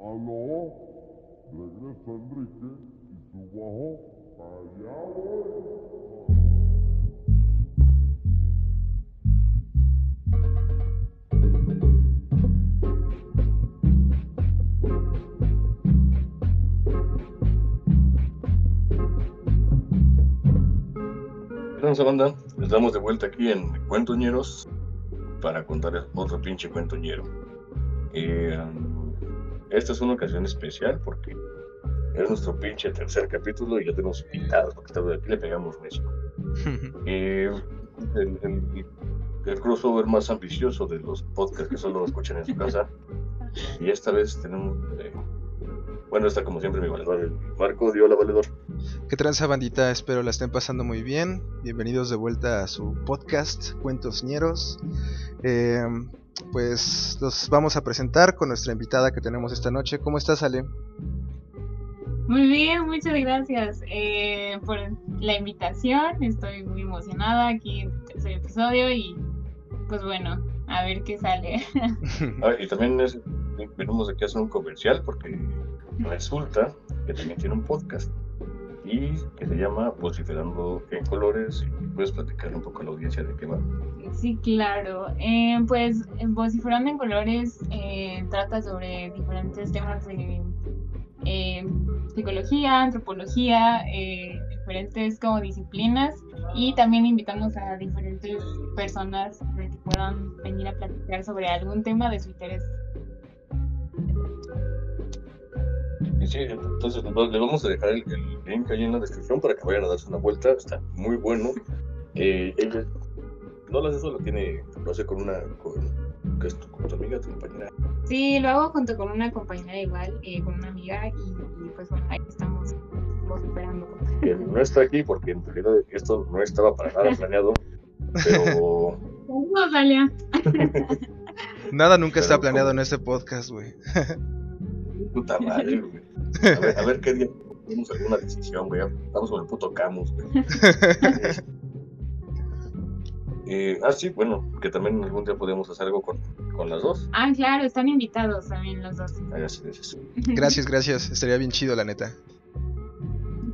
Aló, regresa Enrique y su bajo allá voy. Buenas banda, estamos de vuelta aquí en Cuentoñeros para contarles otro pinche cuentoñero. Eh, esta es una ocasión especial porque es nuestro pinche tercer capítulo y ya tenemos invitados porque esta vez aquí le pegamos recio. Eh, el, el- el crossover más ambicioso de los podcasts que solo escuchan en su casa. Y esta vez tenemos. eh, bueno, está como siempre mi valedor, el Marco. Dio la valedor. ¿Qué tranza bandita? Espero la estén pasando muy bien. Bienvenidos de vuelta a su podcast Cuentos Ñeros. Eh, pues los vamos a presentar con nuestra invitada que tenemos esta noche. ¿Cómo estás, Ale? Muy bien, muchas gracias eh, por la invitación. Estoy muy emocionada aquí en el tercer episodio y pues bueno, a ver qué sale. Ah, y también es, venimos aquí a hacer un comercial porque resulta que también tiene un podcast y que se llama Vociferando en Colores puedes platicar un poco a la audiencia de qué va. Sí, claro. Eh, pues Vociferando en Colores eh, trata sobre diferentes temas de eh, psicología, antropología, eh, diferentes como disciplinas y también invitamos a diferentes personas que puedan venir a platicar sobre algún tema de su interés. Y sí, entonces le vamos a dejar el, el link ahí en la descripción para que vayan a darse una vuelta, está muy bueno. Eh, ella no lo hace solo, tiene, lo hace con una, con, que es tu, con tu amiga, tu compañera. Sí, lo hago junto con una compañera igual, eh, con una amiga y, y, pues bueno, ahí estamos vociferando. que no está aquí porque en realidad esto no estaba para nada planeado, pero Saludos, Dalia. Nada nunca está Pero planeado ¿cómo? en este podcast, güey. puta madre, güey. A ver, a ver qué día tenemos alguna decisión, güey. Estamos con el puto Camus, güey. Eh, ah, sí, bueno, que también algún día podemos hacer algo con, con las dos. Ah, claro, están invitados también los dos. Ah, ya sé. Gracias, gracias. Estaría bien chido, la neta.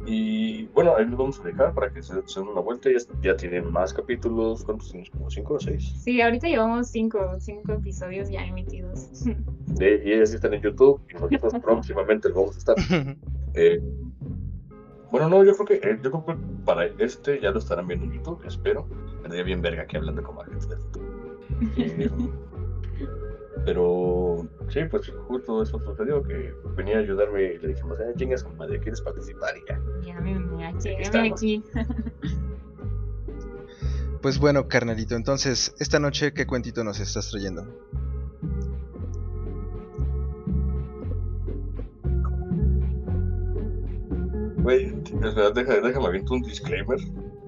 Y bueno, ahí lo vamos a dejar para que se se den una vuelta. Ya, ya tienen más capítulos. ¿Cuántos tienes? ¿Como cinco o seis? Sí, ahorita llevamos cinco, cinco episodios ya emitidos. De- y ellas sí están en YouTube y nosotros próximamente lo vamos a estar. Eh, bueno, no, yo creo que eh, yo creo que para este ya lo estarán viendo en YouTube, espero. Vendría bien verga aquí hablando como agentes del futuro. Eh, pero sí, pues justo eso sucedió, que venía a ayudarme y le dijimos, eh, chingas, comadre, ¿quieres participar? Y ya. Ya me me Aquí aquí. Pues bueno, carnalito, entonces, esta noche, ¿qué cuentito nos estás trayendo? Güey, espera, deja, déjame aviento un disclaimer,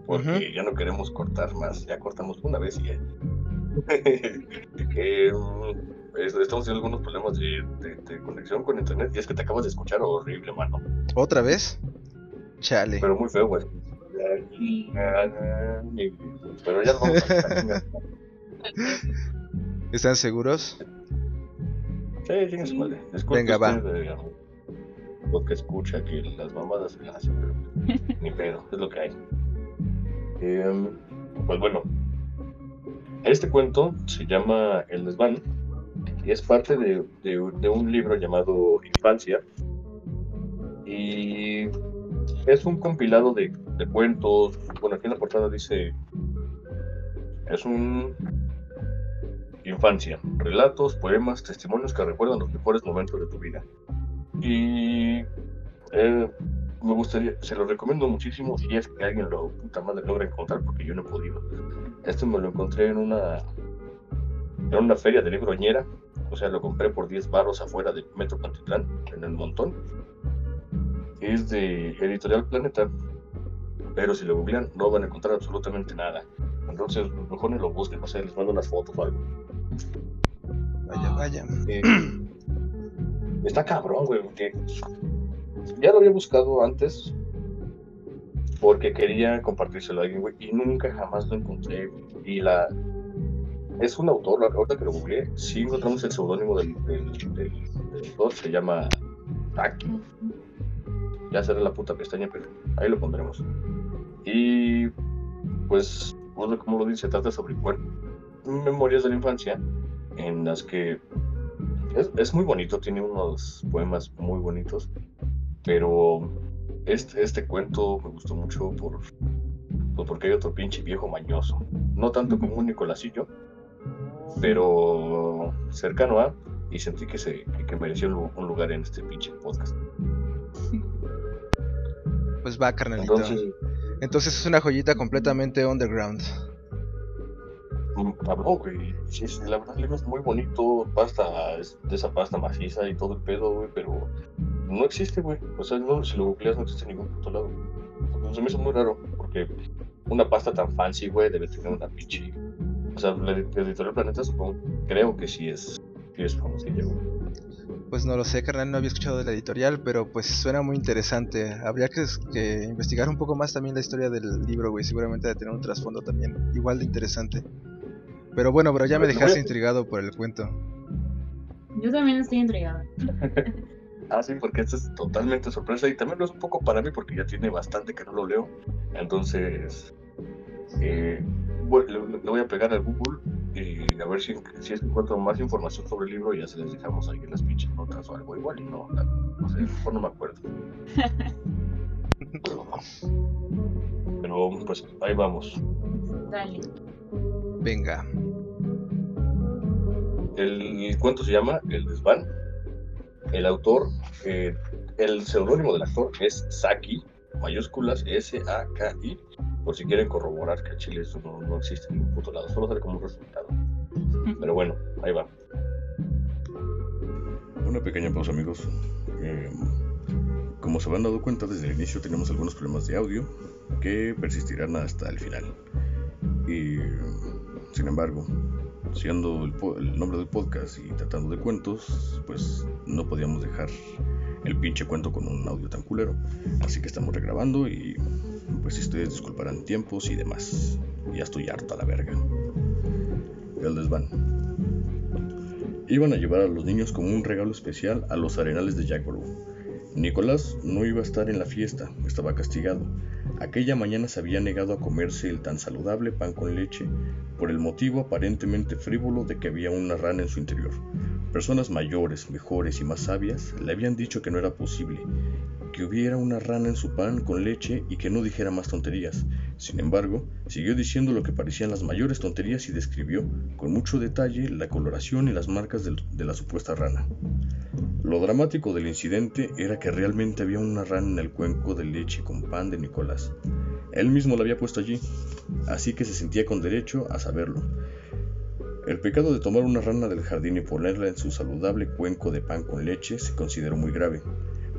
porque Ujú. ya no queremos cortar más, ya cortamos una vez y ya. Mm, es- estamos teniendo algunos problemas de, de- de conexión con internet y es que te acabas de escuchar horrible, mano. ¿Otra vez? Chale. Pero muy feo, güey. Pero ya lo vamos a. ¿Están seguros? Sí, chinga su madre. Venga, va. eh, Lo que escucha que las mamadas se las hacen, pero ni pedo, es lo que hay. Em, pues bueno, este cuento se llama El desván es parte de, de- de un libro llamado Infancia y es un compilado de, de cuentos. Bueno, aquí en la portada dice: es un infancia, relatos, poemas, testimonios que recuerdan los mejores momentos de tu vida. Y eh, me gustaría, se lo recomiendo muchísimo si es que alguien lo puta madre logra encontrar, porque yo no he podido. Este me lo encontré en una en una feria de libroñera, o sea, lo compré por 10 baros afuera del Metro Pantitlán, en el montón. Es de Editorial Planeta, pero si lo googlean no van a encontrar absolutamente nada. Entonces, mejor ni lo busquen, no sé, les mando unas fotos o algo. Vaya, vaya. Eh, está cabrón, güey, porque ya lo había buscado antes porque quería compartírselo a alguien, güey, y nunca jamás lo encontré. Y la, es un autor, la ahorita que lo googleé, sí encontramos el seudónimo del, del, del- del autor, se llama Taki. Ya será la puta pestaña, pero ahí lo pondremos. Y pues, bueno, como lo dice, trata sobre bueno, memorias de la infancia en las que es, es muy bonito, tiene unos poemas muy bonitos, pero este, este cuento me gustó mucho por, pues porque hay otro pinche viejo mañoso. No tanto como un yo, pero cercano a, y sentí que, se, que- que mereció un lu- un lugar en este pinche podcast. Pues va, carnalito. Entonces, Entonces es una joyita completamente underground. mm, cabrón, güey. Sí, sí, la verdad, el libro es muy bonito, pasta, es de esa pasta maciza y todo el pedo, güey, pero no existe, güey. O sea, no, si lo googleas no existe en ningún puto lado. Se me hizo muy raro, porque una pasta tan fancy, güey, debe tener una pinche. O sea, la edi- editorial Planeta, supongo, creo que sí es, sí es famosilla, güey. Pues no lo sé, carnal, no había escuchado de la editorial, pero pues suena muy interesante. Habría que, que investigar un poco más también la historia del libro, güey. Seguramente de tener un trasfondo también igual de interesante. Pero bueno, bro, ya me dejaste intrigado por el cuento. Yo también estoy entregada. Ah, sí, porque esto es totalmente sorpresa y también lo es un poco para mí porque ya tiene bastante que no lo leo. Entonces, eh, bueno, le, le voy a pegar al Google y a ver si, si es que encuentro más información sobre el libro y ya se les dejamos ahí en las pinches notas o algo igual y no, la- no sé, mejor no me acuerdo. Pero pues ahí vamos. Dale. Venga. El cuento se llama El desván. El autor, eh, el seudónimo del actor es Saki, mayúsculas S-A-K-I, por si quieren corroborar que Chile eso no, no existe en ningún puto lado, solo sale como un resultado. Pero bueno, ahí va. Una pequeña pausa, amigos. Eh, como se habrán dado cuenta, desde el inicio tenemos algunos problemas de audio que persistirán hasta el final. Y, sin embargo, siendo el, el nombre del podcast y tratando de cuentos, pues no podíamos dejar el pinche cuento con un audio tan culero. Así que estamos regrabando y pues ustedes disculparán tiempos y demás. Ya estoy harto a la verga. El desván. Iban a llevar a los niños como un regalo especial a los arenales de Jackborough. Nicolás no iba a estar en la fiesta, estaba castigado. Aquella mañana se había negado a comerse el tan saludable pan con leche por el motivo aparentemente frívolo de que había una rana en su interior. Personas mayores, mejores y más sabias le habían dicho que no era posible, que hubiera una rana en su pan con leche y que no dijera más tonterías. Sin embargo, siguió diciendo lo que parecían las mayores tonterías y describió, con mucho detalle, la coloración y las marcas de la supuesta rana. Lo dramático del incidente era que realmente había una rana en el cuenco de leche con pan de Nicolás. Él mismo la había puesto allí, así que se sentía con derecho a saberlo. El pecado de tomar una rana del jardín y ponerla en su saludable cuenco de pan con leche se consideró muy grave,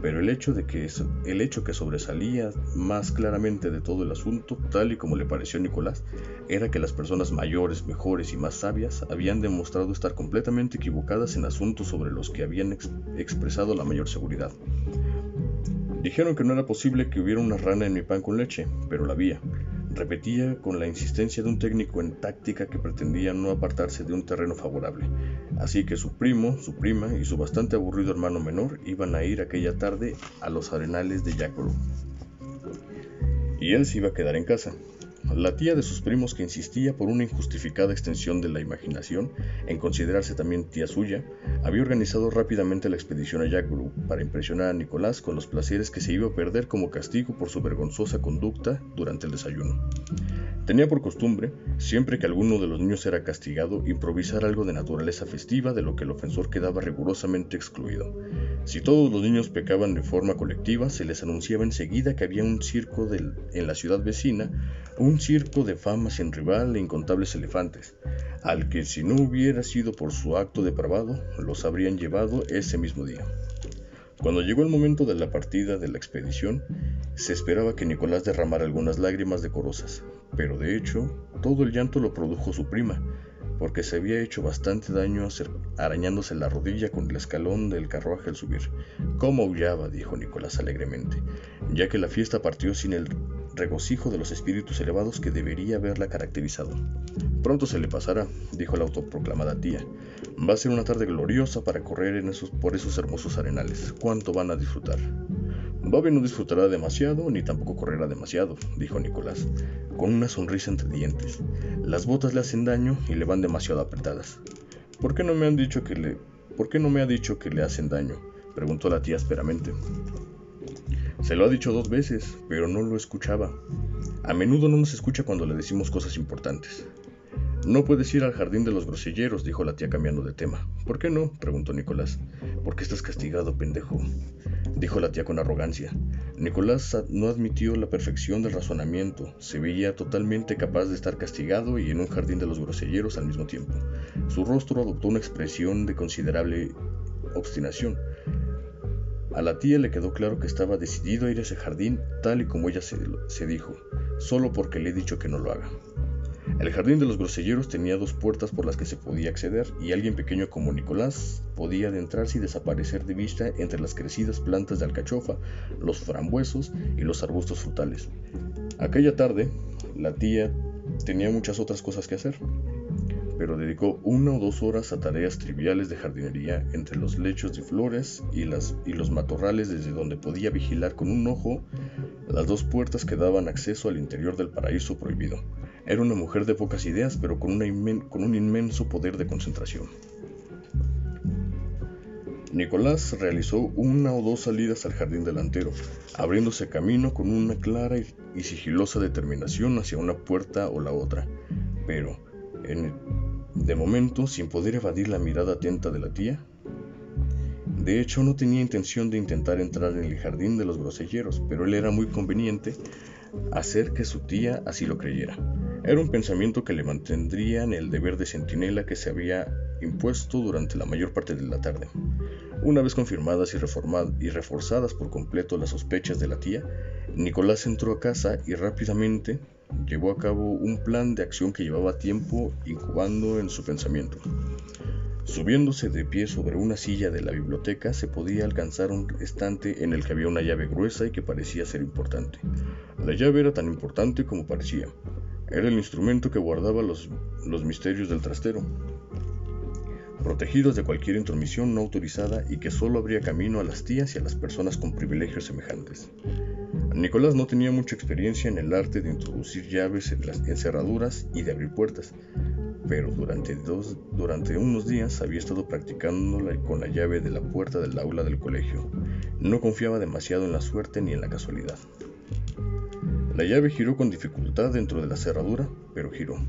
pero el hecho, de que, el hecho que sobresalía más claramente de todo el asunto, tal y como le pareció a Nicolás, era que las personas mayores, mejores y más sabias habían demostrado estar completamente equivocadas en asuntos sobre los que habían ex- expresado la mayor seguridad. Dijeron que no era posible que hubiera una rana en mi pan con leche, pero la había. Repetía con la insistencia de un técnico en táctica que pretendía no apartarse de un terreno favorable. Así que su primo, su prima y su bastante aburrido hermano menor iban a ir aquella tarde a los arenales de Jackborough. Y él se iba a quedar en casa. La tía de sus primos que insistía por una injustificada extensión de la imaginación en considerarse también tía suya, había organizado rápidamente la expedición a Jackborough para impresionar a Nicolás con los placeres que se iba a perder como castigo por su vergonzosa conducta durante el desayuno. Tenía por costumbre, siempre que alguno de los niños era castigado, improvisar algo de naturaleza festiva de lo que el ofensor quedaba rigurosamente excluido. Si todos los niños pecaban de forma colectiva, se les anunciaba enseguida que había un circo en la ciudad vecina, un circo de fama sin rival e incontables elefantes, al que si no hubiera sido por su acto depravado, los habrían llevado ese mismo día. Cuando llegó el momento de la partida de la expedición, se esperaba que Nicolás derramara algunas lágrimas decorosas, pero de hecho, todo el llanto lo produjo su prima, porque se había hecho bastante daño arañándose la rodilla con el escalón del carruaje al subir. ¿Cómo aullaba? dijo Nicolás alegremente, ya que la fiesta partió sin el regocijo de los espíritus elevados que debería haberla caracterizado. Pronto se le pasará, dijo la autoproclamada tía. Va a ser una tarde gloriosa para correr en esos, por esos hermosos arenales. ¿Cuánto van a disfrutar? Bobby no disfrutará demasiado ni tampoco correrá demasiado, dijo Nicolás, con una sonrisa entre dientes. Las botas le hacen daño y le van demasiado apretadas. ¿Por qué no me han dicho que le... ¿Por qué no me ha dicho que le hacen daño? preguntó la tía asperamente. Se lo ha dicho dos veces, pero no lo escuchaba. A menudo no nos escucha cuando le decimos cosas importantes. No puedes ir al jardín de los groselleros, dijo la tía cambiando de tema. ¿Por qué no? preguntó Nicolás. ¿Por qué estás castigado, pendejo? dijo la tía con arrogancia. Nicolás no admitió la perfección del razonamiento, se veía totalmente capaz de estar castigado y en un jardín de los groselleros al mismo tiempo. Su rostro adoptó una expresión de considerable obstinación. A la tía le quedó claro que estaba decidido a ir a ese jardín tal y como ella se, se dijo, solo porque le he dicho que no lo haga. El jardín de los groselleros tenía dos puertas por las que se podía acceder y alguien pequeño como Nicolás podía adentrarse y desaparecer de vista entre las crecidas plantas de alcachofa, los frambuesos y los arbustos frutales. Aquella tarde, la tía tenía muchas otras cosas que hacer, pero dedicó una o dos horas a tareas triviales de jardinería entre los lechos de flores y, los matorrales desde donde podía vigilar con un ojo las dos puertas que daban acceso al interior del paraíso prohibido. Era una mujer de pocas ideas, pero con un inmenso poder de concentración. Nicolás realizó una o dos salidas al jardín delantero, abriéndose camino con una clara y sigilosa determinación hacia una puerta o la otra, pero, de momento, sin poder evadir la mirada atenta de la tía. De hecho, no tenía intención de intentar entrar en el jardín de los groselleros, pero él era muy conveniente hacer que su tía así lo creyera. Era un pensamiento que le mantendría en el deber de centinela que se había impuesto durante la mayor parte de la tarde. Una vez confirmadas y, y reforzadas por completo las sospechas de la tía, Nicolás entró a casa y rápidamente llevó a cabo un plan de acción que llevaba tiempo incubando en su pensamiento. Subiéndose de pie sobre una silla de la biblioteca se podía alcanzar un estante en el que había una llave gruesa y que parecía ser importante. La llave era tan importante como parecía. Era el instrumento que guardaba los, los misterios del trastero, protegidos de cualquier intromisión no autorizada y que solo abría camino a las tías y a las personas con privilegios semejantes. Nicolás no tenía mucha experiencia en el arte de introducir llaves en las encerraduras y de abrir puertas, pero durante, durante unos días había estado practicándola con la llave de la puerta del aula del colegio. No confiaba demasiado en la suerte ni en la casualidad. La llave giró con dificultad dentro de la cerradura, pero giró.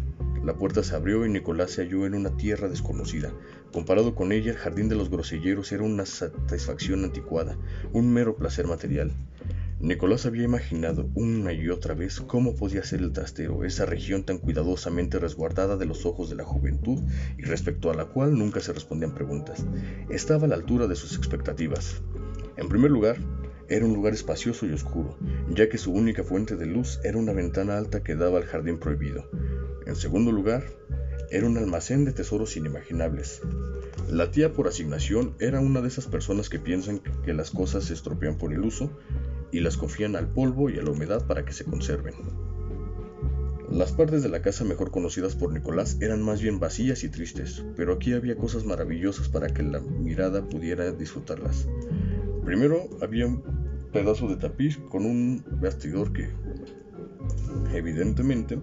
La puerta se abrió y Nicolás se halló en una tierra desconocida. Comparado con ella, el jardín de los groselleros era una satisfacción anticuada, un mero placer material. Nicolás había imaginado una y otra vez cómo podía ser el trastero, esa región tan cuidadosamente resguardada de los ojos de la juventud y respecto a la cual nunca se respondían preguntas. Estaba a la altura de sus expectativas. En primer lugar, era un lugar espacioso y oscuro, ya que su única fuente de luz era una ventana alta que daba al jardín prohibido. En segundo lugar, era un almacén de tesoros inimaginables. La tía por asignación era una de esas personas que piensan que las cosas se estropean por el uso y las confían al polvo y a la humedad para que se conserven. Las partes de la casa mejor conocidas por Nicolás eran más bien vacías y tristes, pero aquí había cosas maravillosas para que la mirada pudiera disfrutarlas. Primero había un pedazo de tapiz con un bastidor que evidentemente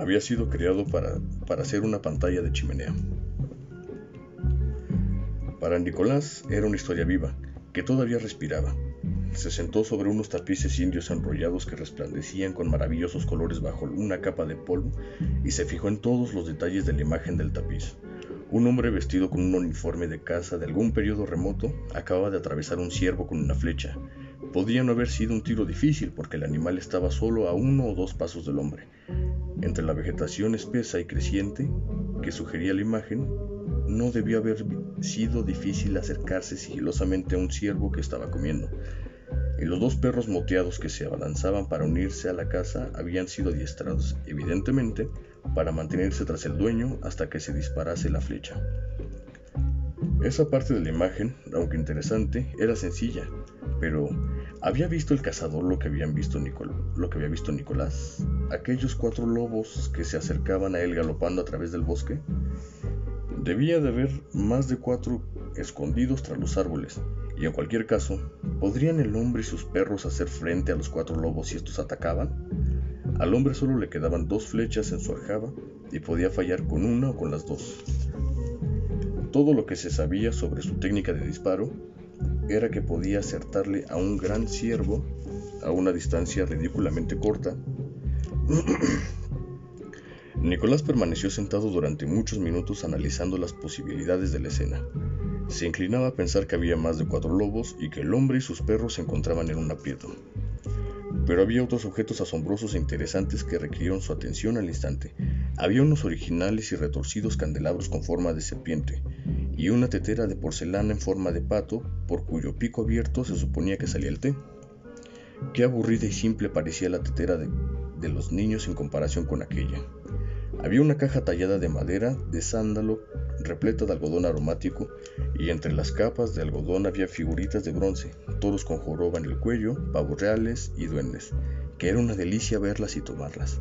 había sido creado para, para hacer una pantalla de chimenea. Para Nicolás era una historia viva, que todavía respiraba. Se sentó sobre unos tapices indios enrollados que resplandecían con maravillosos colores bajo una capa de polvo y se fijó en todos los detalles de la imagen del tapiz. Un hombre vestido con un uniforme de caza de algún periodo remoto acaba de atravesar un ciervo con una flecha. Podía no haber sido un tiro difícil porque el animal estaba solo a uno o dos pasos del hombre. Entre la vegetación espesa y creciente que sugería la imagen, no debió haber sido difícil acercarse sigilosamente a un ciervo que estaba comiendo. Y los dos perros moteados que se abalanzaban para unirse a la casa habían sido adiestrados, evidentemente, para mantenerse tras el dueño hasta que se disparase la flecha. Esa parte de la imagen, aunque interesante, era sencilla, pero ¿Había visto el cazador lo que, había visto Nicolás? ¿Aquellos cuatro lobos que se acercaban a él galopando a través del bosque? Debía de haber más de cuatro escondidos tras los árboles, y en cualquier caso, ¿podrían el hombre y sus perros hacer frente a los cuatro lobos si estos atacaban? Al hombre solo le quedaban dos flechas en su aljaba y podía fallar con una o con las dos. Todo lo que se sabía sobre su técnica de disparo era que podía acertarle a un gran ciervo a una distancia ridículamente corta. Nicolás permaneció sentado durante muchos minutos analizando las posibilidades de la escena. Se inclinaba a pensar que había más de cuatro lobos y que el hombre y sus perros se encontraban en un aprieto. Pero había otros objetos asombrosos e interesantes que requirieron su atención al instante. Había unos originales y retorcidos candelabros con forma de serpiente, y una tetera de porcelana en forma de pato, por cuyo pico abierto se suponía que salía el té. Qué aburrida y simple parecía la tetera de, los niños en comparación con aquella. Había una caja tallada de madera de sándalo repleta de algodón aromático y entre las capas de algodón había figuritas de bronce, toros con joroba en el cuello, pavos reales y duendes, que era una delicia verlas y tomarlas.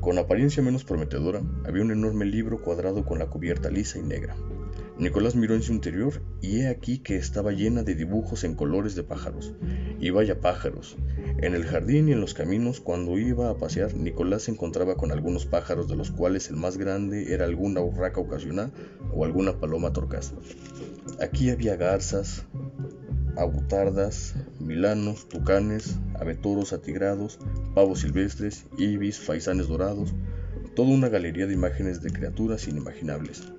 Con apariencia menos prometedora, había un enorme libro cuadrado con la cubierta lisa y negra. Nicolás miró en su interior y he aquí que estaba llena de dibujos en colores de pájaros. Y vaya pájaros. En el jardín y en los caminos, cuando iba a pasear, Nicolás se encontraba con algunos pájaros, de los cuales el más grande era alguna urraca ocasional o alguna paloma torcaz. Aquí había garzas, abutardas, milanos, tucanes, abetoros atigrados, pavos silvestres, ibis, faisanes dorados, toda una galería de imágenes de criaturas inimaginables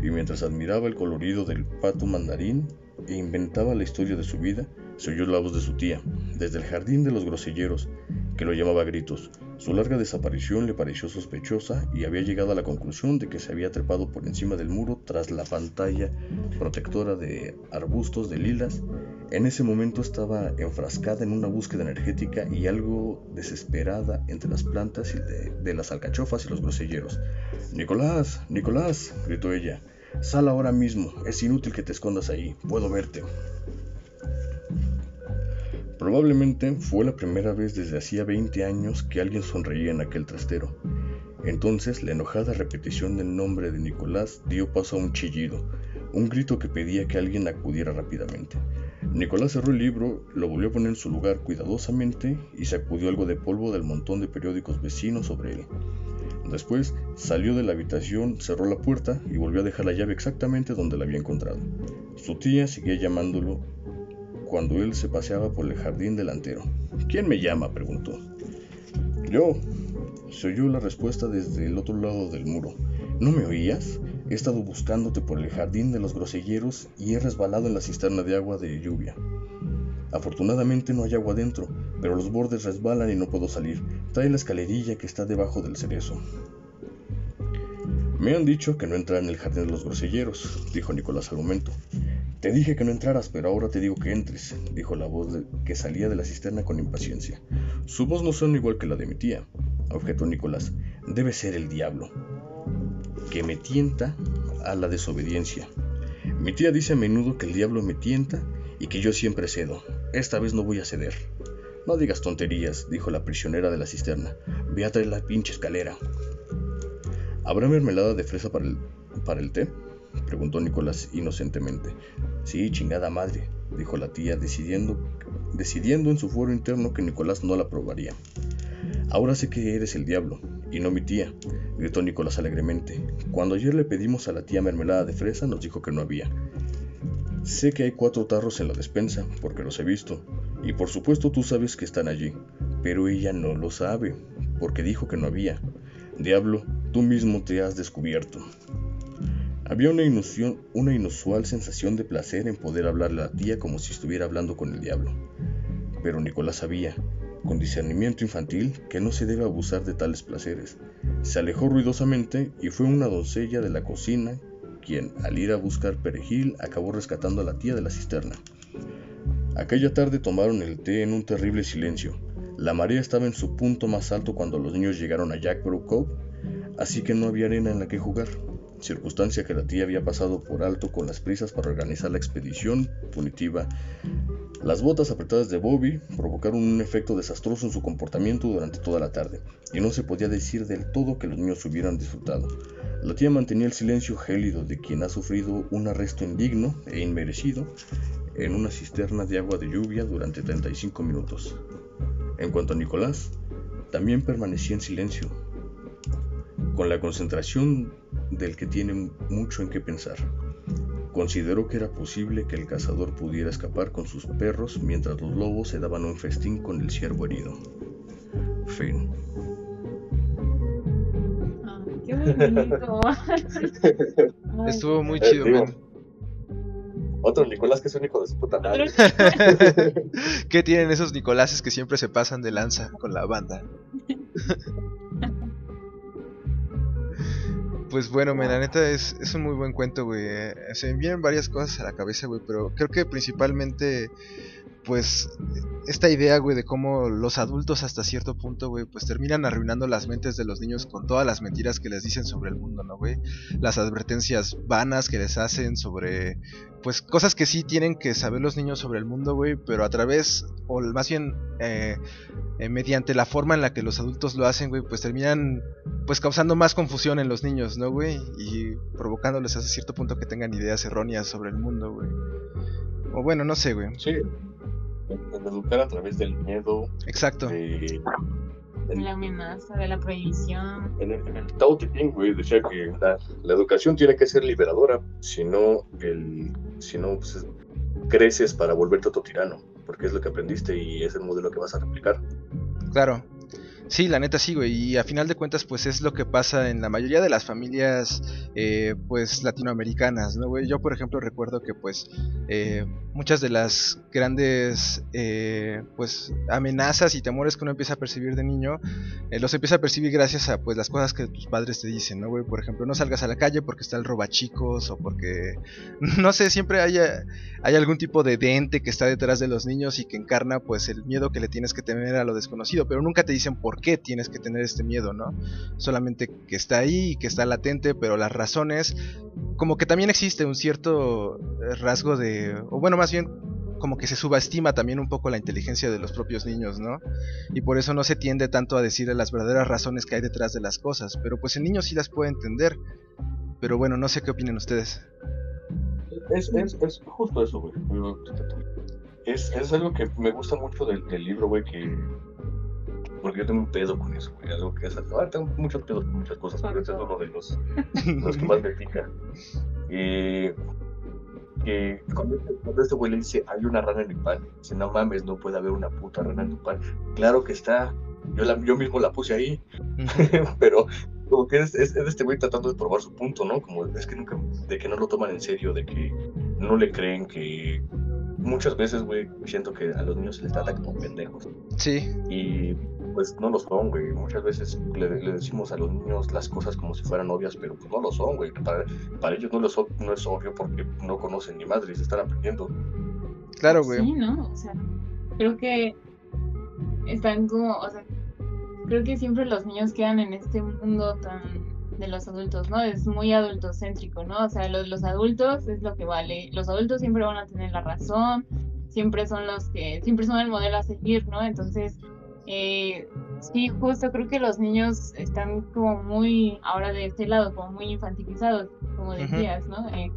y mientras admiraba el colorido del pato mandarín e inventaba la historia de su vida, se oyó la voz de su tía, desde el jardín de los groselleros, que lo llamaba a gritos. Su larga desaparición le pareció sospechosa y había llegado a la conclusión de que se había trepado por encima del muro tras la pantalla protectora de arbustos de lilas. En ese momento estaba enfrascada en una búsqueda energética y algo desesperada entre las plantas y de, de las alcachofas y los groselleros. Nicolás, Nicolás, gritó ella. Sal ahora mismo, es inútil que te escondas ahí, puedo verte. Probablemente fue la primera vez desde hacía 20 años que alguien sonreía en aquel trastero. Entonces la enojada repetición del nombre de Nicolás dio paso a un chillido, un grito que pedía que alguien acudiera rápidamente. Nicolás cerró el libro, lo volvió a poner en su lugar cuidadosamente y sacudió algo de polvo del montón de periódicos vecinos sobre él. Después salió de la habitación, cerró la puerta y volvió a dejar la llave exactamente donde la había encontrado. Su tía seguía llamándolo cuando él se paseaba por el jardín delantero. ¿Quién me llama? preguntó. Yo. Se oyó la respuesta desde el otro lado del muro. ¿No me oías? He estado buscándote por el jardín de los groselleros y he resbalado en la cisterna de agua de lluvia. Afortunadamente no hay agua dentro, pero los bordes resbalan y no puedo salir. Trae la escalerilla que está debajo del cerezo. Me han dicho que no entrara en el jardín de los groselleros, dijo Nicolás al momento. Te dije que no entraras, pero ahora te digo que entres, dijo la voz que salía de la cisterna con impaciencia. Su voz no suena igual que la de mi tía, objetó Nicolás. Debe ser el diablo, que me tienta a la desobediencia. Mi tía dice a menudo que el diablo me tienta y que yo siempre cedo. Esta vez no voy a ceder. No digas tonterías, dijo la prisionera de la cisterna. Ve a traer la pinche escalera. ¿Habrá mermelada de fresa para el, para el té? Preguntó Nicolás inocentemente. Sí, chingada madre, dijo la tía, decidiendo, decidiendo en su foro interno que Nicolás no la probaría. Ahora sé que eres el diablo, y no mi tía, gritó Nicolás alegremente. Cuando ayer le pedimos a la tía mermelada de fresa, nos dijo que no había. Sé que hay cuatro tarros en la despensa, porque los he visto, y por supuesto tú sabes que están allí, pero ella no lo sabe, porque dijo que no había. Diablo, tú mismo te has descubierto. Había una, inusual sensación de placer en poder hablarle a la tía como si estuviera hablando con el diablo. Pero Nicolás sabía, con discernimiento infantil, que no se debe abusar de tales placeres. Se alejó ruidosamente y fue una doncella de la cocina quien, al ir a buscar perejil, acabó rescatando a la tía de la cisterna. Aquella tarde tomaron el té en un terrible silencio. La marea estaba en su punto más alto cuando los niños llegaron a Jackborough Cove, así que no había arena en la que jugar circunstancia que la tía había pasado por alto con las prisas para organizar la expedición punitiva Las botas apretadas de Bobby provocaron un efecto desastroso en su comportamiento durante toda la tarde, y no se podía decir del todo que los niños hubieran disfrutado. La tía mantenía el silencio gélido de quien ha sufrido un arresto indigno e inmerecido en una cisterna de agua de lluvia durante 35 minutos. En cuanto a Nicolás, también permanecía en silencio, con la concentración del que tiene mucho en qué pensar. Consideró que era posible que el cazador pudiera escapar con sus perros mientras los lobos se daban un festín con el ciervo herido. Fin. Ay, qué bonito. Ay, Estuvo muy Eh, chido, man. Otro Nicolás que es un hijo de su puta madre. ¿Qué tienen esos Nicoláses que siempre se pasan de lanza con la banda? Pues bueno, men, la neta es, es un muy buen cuento, güey. Eh, Se me vienen varias cosas a la cabeza, güey, pero creo que principalmente, pues, esta idea, güey, de cómo los adultos hasta cierto punto, güey, pues terminan arruinando las mentes de los niños con todas las mentiras que les dicen sobre el mundo, ¿no, güey? Las advertencias vanas que les hacen sobre, pues, cosas que sí tienen que saber los niños sobre el mundo, güey, pero a través, o más bien, eh, eh, mediante la forma en la que los adultos lo hacen, güey, pues terminan pues causando más confusión en los niños, ¿no, güey? Y provocándoles hasta cierto punto que tengan ideas erróneas sobre el mundo, güey. O bueno, no sé, güey. Sí. Educar a través del miedo, Exacto. de la amenaza, de la prohibición. En el, en el Tao Te Ching, güey, decía que la, la educación tiene que ser liberadora, si no, el, si no pues, creces para volverte otro tirano, porque es lo que aprendiste y es el modelo que vas a replicar. Claro. Sí, la neta sí, güey. Y a final de cuentas, pues es lo que pasa en la mayoría de las familias, eh, pues latinoamericanas, ¿no, güey? Yo, por ejemplo, recuerdo que, pues, eh, muchas de las grandes, eh, pues, amenazas y temores que uno empieza a percibir de niño, los empieza a percibir gracias a, pues, las cosas que tus padres te dicen, ¿no, güey? Por ejemplo, no salgas a la calle porque está el robachicos o porque, no sé, siempre hay algún tipo de, de ente que está detrás de los niños y que encarna, pues, el miedo que le tienes que tener a lo desconocido, pero nunca te dicen por qué tienes que tener este miedo, ¿no? Solamente que está ahí que está latente, pero las razones, como que también existe un cierto eh, rasgo de, o bueno, más bien como que se subestima también un poco la inteligencia de los propios niños, ¿no? Y por eso no se tiende tanto a decir las verdaderas razones que hay detrás de las cosas, pero pues el niño sí las puede entender. Pero bueno, no sé qué opinan ustedes. Es, es, es justo eso, güey. Es, es algo que me gusta mucho del, del libro, güey, que... Porque yo tengo un pedo con eso, güey. Algo que es... Ah, tengo muchos pedos con muchas cosas, pero este es uno de los, los que más me pica. Que cuando, este- cuando este güey le dice, hay una rana en mi pan, dice, no mames, no puede haber una puta rana en tu pan. Claro que está. Yo, la, yo mismo la puse ahí, pero como que es, es, es este güey tratando de probar su punto, ¿no? Como es que nunca, de que no lo toman en serio, de que no le creen, que muchas veces, güey, siento que a los niños se les trata como pendejos. Sí, Y pues no lo son, güey. Muchas veces le, le decimos a los niños las cosas como si fueran obvias, pero pues no lo son, güey. Para, para ellos no, lo son- no es obvio porque no conocen ni madre y se están aprendiendo. claro, güey. Sí, ¿no? O sea, creo que están como, o sea, creo que siempre los niños quedan en este mundo tan de los adultos, ¿no? Es muy adultocéntrico, ¿no? O sea, los, los adultos es lo que vale. Los adultos siempre van a tener la razón, siempre son los que, siempre son el modelo a seguir, ¿no? Entonces, eh, sí, justo creo que los niños están como muy, ahora de este lado, como muy infantilizados, como decías, ¿no? Eh,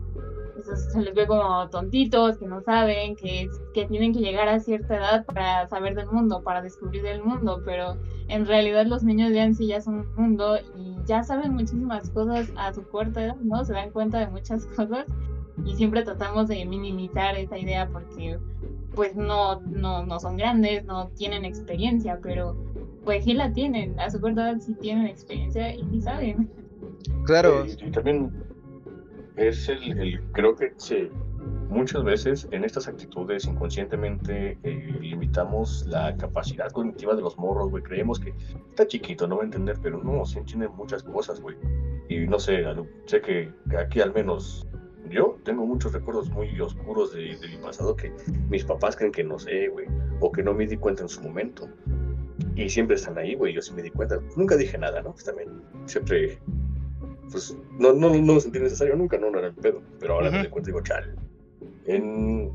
se les ve como tontitos, que no saben, que, que tienen que llegar a cierta edad para saber del mundo, para descubrir del mundo, pero en realidad los niños ya en sí ya son un mundo y ya saben muchísimas cosas a su corta edad, ¿no? Se dan cuenta de muchas cosas y siempre tratamos de minimizar esa idea porque pues no, no, no son grandes, no tienen experiencia, pero pues sí la tienen, a su corta edad sí tienen experiencia y sí saben. Claro. Eh, y también es el, el- creo que se, muchas veces en estas actitudes inconscientemente eh, limitamos la capacidad cognitiva de los morros, güey. Creemos que está chiquito, no va a entender, pero no, sí entiende muchas cosas, güey. Y no sé, sé que aquí al menos yo tengo muchos recuerdos muy oscuros de, de mi pasado que mis papás creen que no sé, güey, o que no me di cuenta en su momento. Y siempre están ahí, güey, yo sí me di cuenta. Nunca dije nada, ¿no? Pues también siempre pues no, no, no lo sentí necesario nunca, no, no era el pedo, pero ahora me Ujú. doy cuenta y digo, chal. En,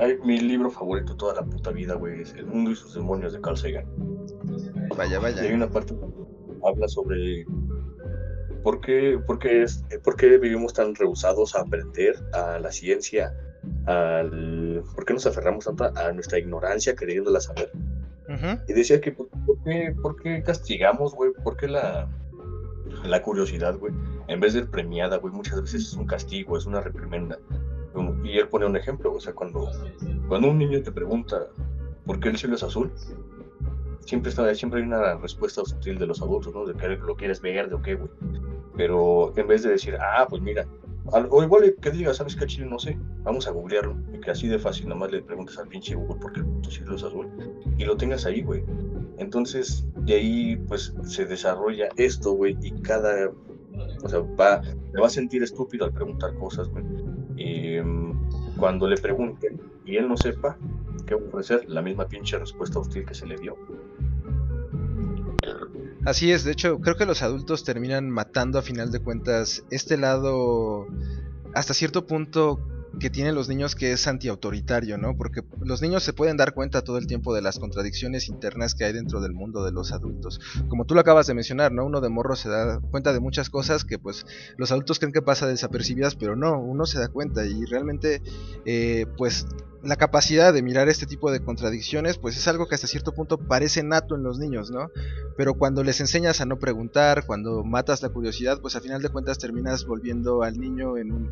Ay, mi libro favorito toda la puta vida, güey, es El mundo y sus demonios de Carl Sagan. Vaya, Y hay vaya. una parte donde habla sobre por qué, por qué es, por qué vivimos tan rehusados a aprender a la ciencia, al, por qué nos aferramos tanto a nuestra ignorancia queriéndola saber. Ujú. Y decía que, ¿por, por qué, por qué castigamos, güey? ¿Por qué la, la curiosidad, güey? En vez de ser premiada, güey, muchas veces es un castigo, es una reprimenda. Y él pone un ejemplo, o sea, cuando, cuando un niño te pregunta por qué el cielo es azul, siempre, está, siempre hay una respuesta sutil de los adultos, ¿no? De que lo quieres verde o qué, güey. Pero en vez de decir, ah, pues mira, o igual que diga, ¿sabes qué, Chile? No sé, vamos a googlearlo. Y que así de fácil, nomás le preguntes al pinche Google por qué el puto cielo es azul. Y lo tengas ahí, güey. Entonces, de ahí, pues, se desarrolla esto, güey, y cada... O sea, va, me va a sentir estúpido al preguntar cosas, güey. Y mm, cuando le pregunten y él no sepa, ¿qué ofrecer? La misma pinche respuesta hostil que se le dio. Así es, de hecho, creo que los adultos terminan matando a final de cuentas este lado hasta cierto punto que tienen los niños que es antiautoritario, ¿no? Porque los niños se pueden dar cuenta todo el tiempo de las contradicciones internas que hay dentro del mundo de los adultos. Como tú lo acabas de mencionar, ¿no? Uno de morro se da cuenta de muchas cosas que pues los adultos creen que pasa desapercibidas, pero no, uno se da cuenta y realmente eh, pues la capacidad de mirar este tipo de contradicciones pues es algo que hasta cierto punto parece nato en los niños, ¿no? Pero cuando les enseñas a no preguntar, cuando matas la curiosidad, pues a final de cuentas terminas volviendo al niño en un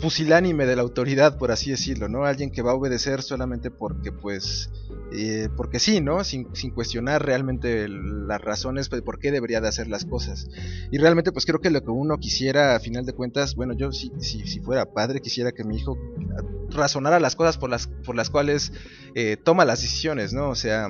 pusilánime de la autoridad, por así decirlo, ¿no? Alguien que va a obedecer solamente porque, pues, eh, porque sí, ¿no? Sin, cuestionar realmente las razones de por qué debería de hacer las cosas. Y realmente, pues creo que lo que uno quisiera, a final de cuentas, bueno, yo si, si, si fuera padre, quisiera que mi hijo razonara las cosas por las, por las cuales eh, toma las decisiones, ¿no? O sea,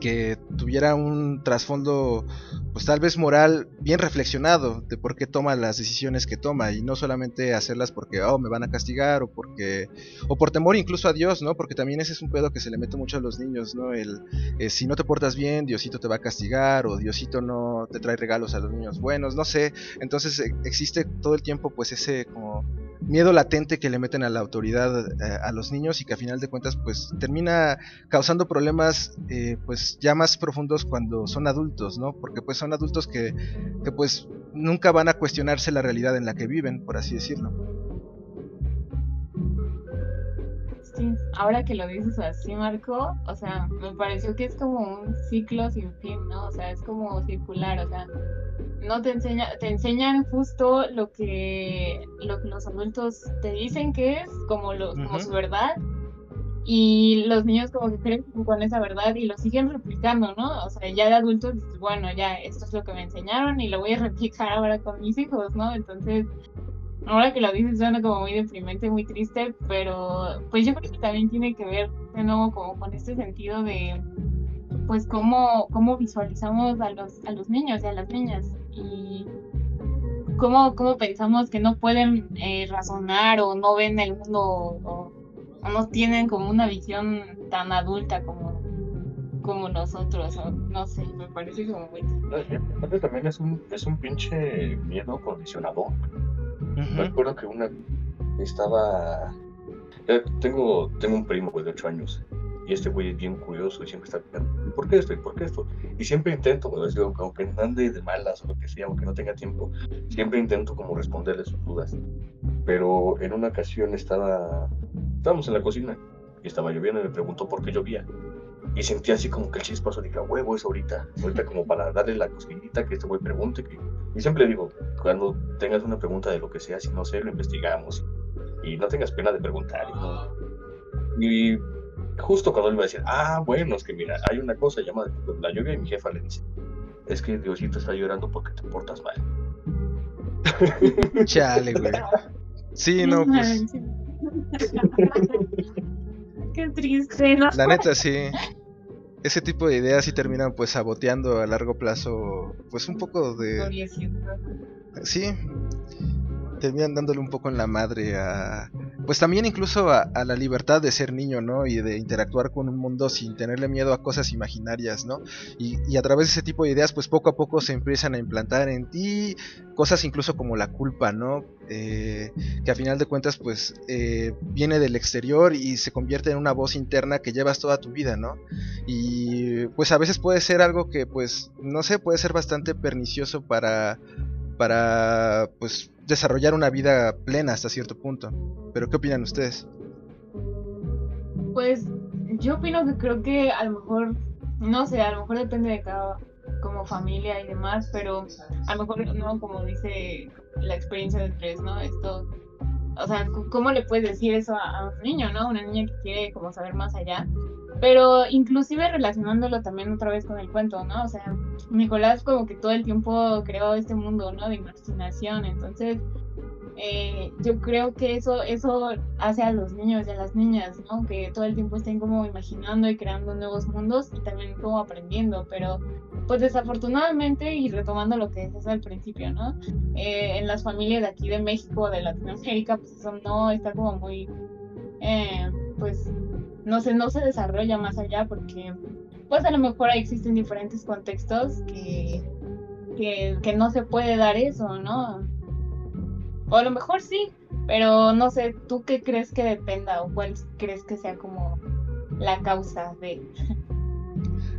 que tuviera un trasfondo pues tal vez moral bien reflexionado de por qué toma las decisiones que toma y no solamente hacerlas porque oh me van a castigar o porque o por temor incluso a Dios no porque también ese es un pedo que se le mete mucho a los niños no el eh, si no te portas bien Diosito te va a castigar o Diosito no te trae regalos a los niños buenos no sé. Entonces eh, existe todo el tiempo pues ese como miedo latente que le meten a la autoridad eh, a los niños y que a final de cuentas pues termina causando problemas eh, pues ya más profundos cuando son adultos, ¿no? Porque pues son adultos que, que pues nunca van a cuestionarse la realidad en la que viven, por así decirlo. Ahora que lo dices así, Marco, o sea, me pareció que es como un ciclo sin fin, ¿no? O sea, es como circular, o sea, no te enseña, te enseñan justo lo que, lo que los adultos te dicen que es, como lo, como su verdad, y los niños como que creen con esa verdad y lo siguen replicando, ¿no? O sea, ya de adultos, dices, bueno, ya, esto es lo que me enseñaron y lo voy a replicar ahora con mis hijos, ¿no? Entonces, ahora que lo dices suena como muy deprimente, muy triste, pero pues yo creo que también tiene que ver de nuevo como con este sentido de pues cómo, cómo visualizamos a los, a los niños y a las niñas y cómo, cómo pensamos que no pueden eh, razonar o no ven el mundo o, no tienen como una visión tan adulta como, como nosotros, no sé, me parece como muy... También es un, es un pinche miedo condicionador. Me acuerdo que una estaba. eh, tengo, tengo un primo, de 8 años. Y este güey es bien curioso y siempre está preguntando, ¿por qué esto? ¿Y por qué esto? Y siempre intento, güey, aunque ande de malas o lo que sea, aunque no tenga tiempo, siempre intento como responderle sus dudas. Pero en una ocasión estaba. Estábamos en la cocina y estaba lloviendo y me preguntó por qué llovía. Y sentí así como que el chispazo dije, "A huevo, es ahorita. Ahorita como para darle la cosquillita que este güey pregunte. Que... Y siempre le digo, cuando tengas una pregunta de lo que sea, si no sé, lo investigamos. Y no tengas pena de preguntar. Y, no- y justo cuando él va a decir, ah, bueno, es que mira, hay una cosa llamada la lluvia y mi jefa le dice, es que Diosito está llorando porque te portas mal. Chale, güey. Sí, no, pues Qué triste, ¿no? la neta sí. Ese tipo de ideas sí terminan pues saboteando a largo plazo pues un poco de... Sí. Terminan dándole un poco en la madre a, pues también incluso a, la libertad de ser niño, ¿no? Y de interactuar con un mundo sin tenerle miedo a cosas imaginarias, ¿no? Y, y, a través de ese tipo de ideas, pues poco a poco se empiezan a implantar en ti cosas incluso como la culpa, ¿no? Eh, que a final de cuentas, pues eh, viene del exterior y se convierte en una voz interna que llevas toda tu vida, ¿no? Y pues a veces puede ser algo que, pues, no sé, puede ser bastante pernicioso para para pues desarrollar una vida plena hasta cierto punto. Pero ¿qué opinan ustedes? Pues yo opino que creo que a lo mejor, no sé, a lo mejor depende de cada como familia y demás, pero a lo mejor no como dice la experiencia de tres, ¿no? Esto, o sea, ¿cómo le puedes decir eso a, un niño, ¿no? Una niña que quiere como saber más allá. Pero inclusive relacionándolo también otra vez con el cuento, ¿no? O sea, Nicolás como que todo el tiempo creó este mundo, ¿no? De imaginación. Entonces, eh, yo creo que eso, eso hace a los niños y a las niñas, ¿no? Que todo el tiempo estén como imaginando y creando nuevos mundos y también como aprendiendo. Pero, pues desafortunadamente, y retomando lo que decías al principio, ¿no? Eh, en las familias de aquí de México, de Latinoamérica, pues eso no está como muy, eh, pues no se, no se desarrolla más allá porque pues a lo mejor ahí existen diferentes contextos que, que, que, no se puede dar eso, ¿no? O a lo mejor sí, pero no sé, ¿tú qué crees que dependa o cuál crees que sea como la causa de...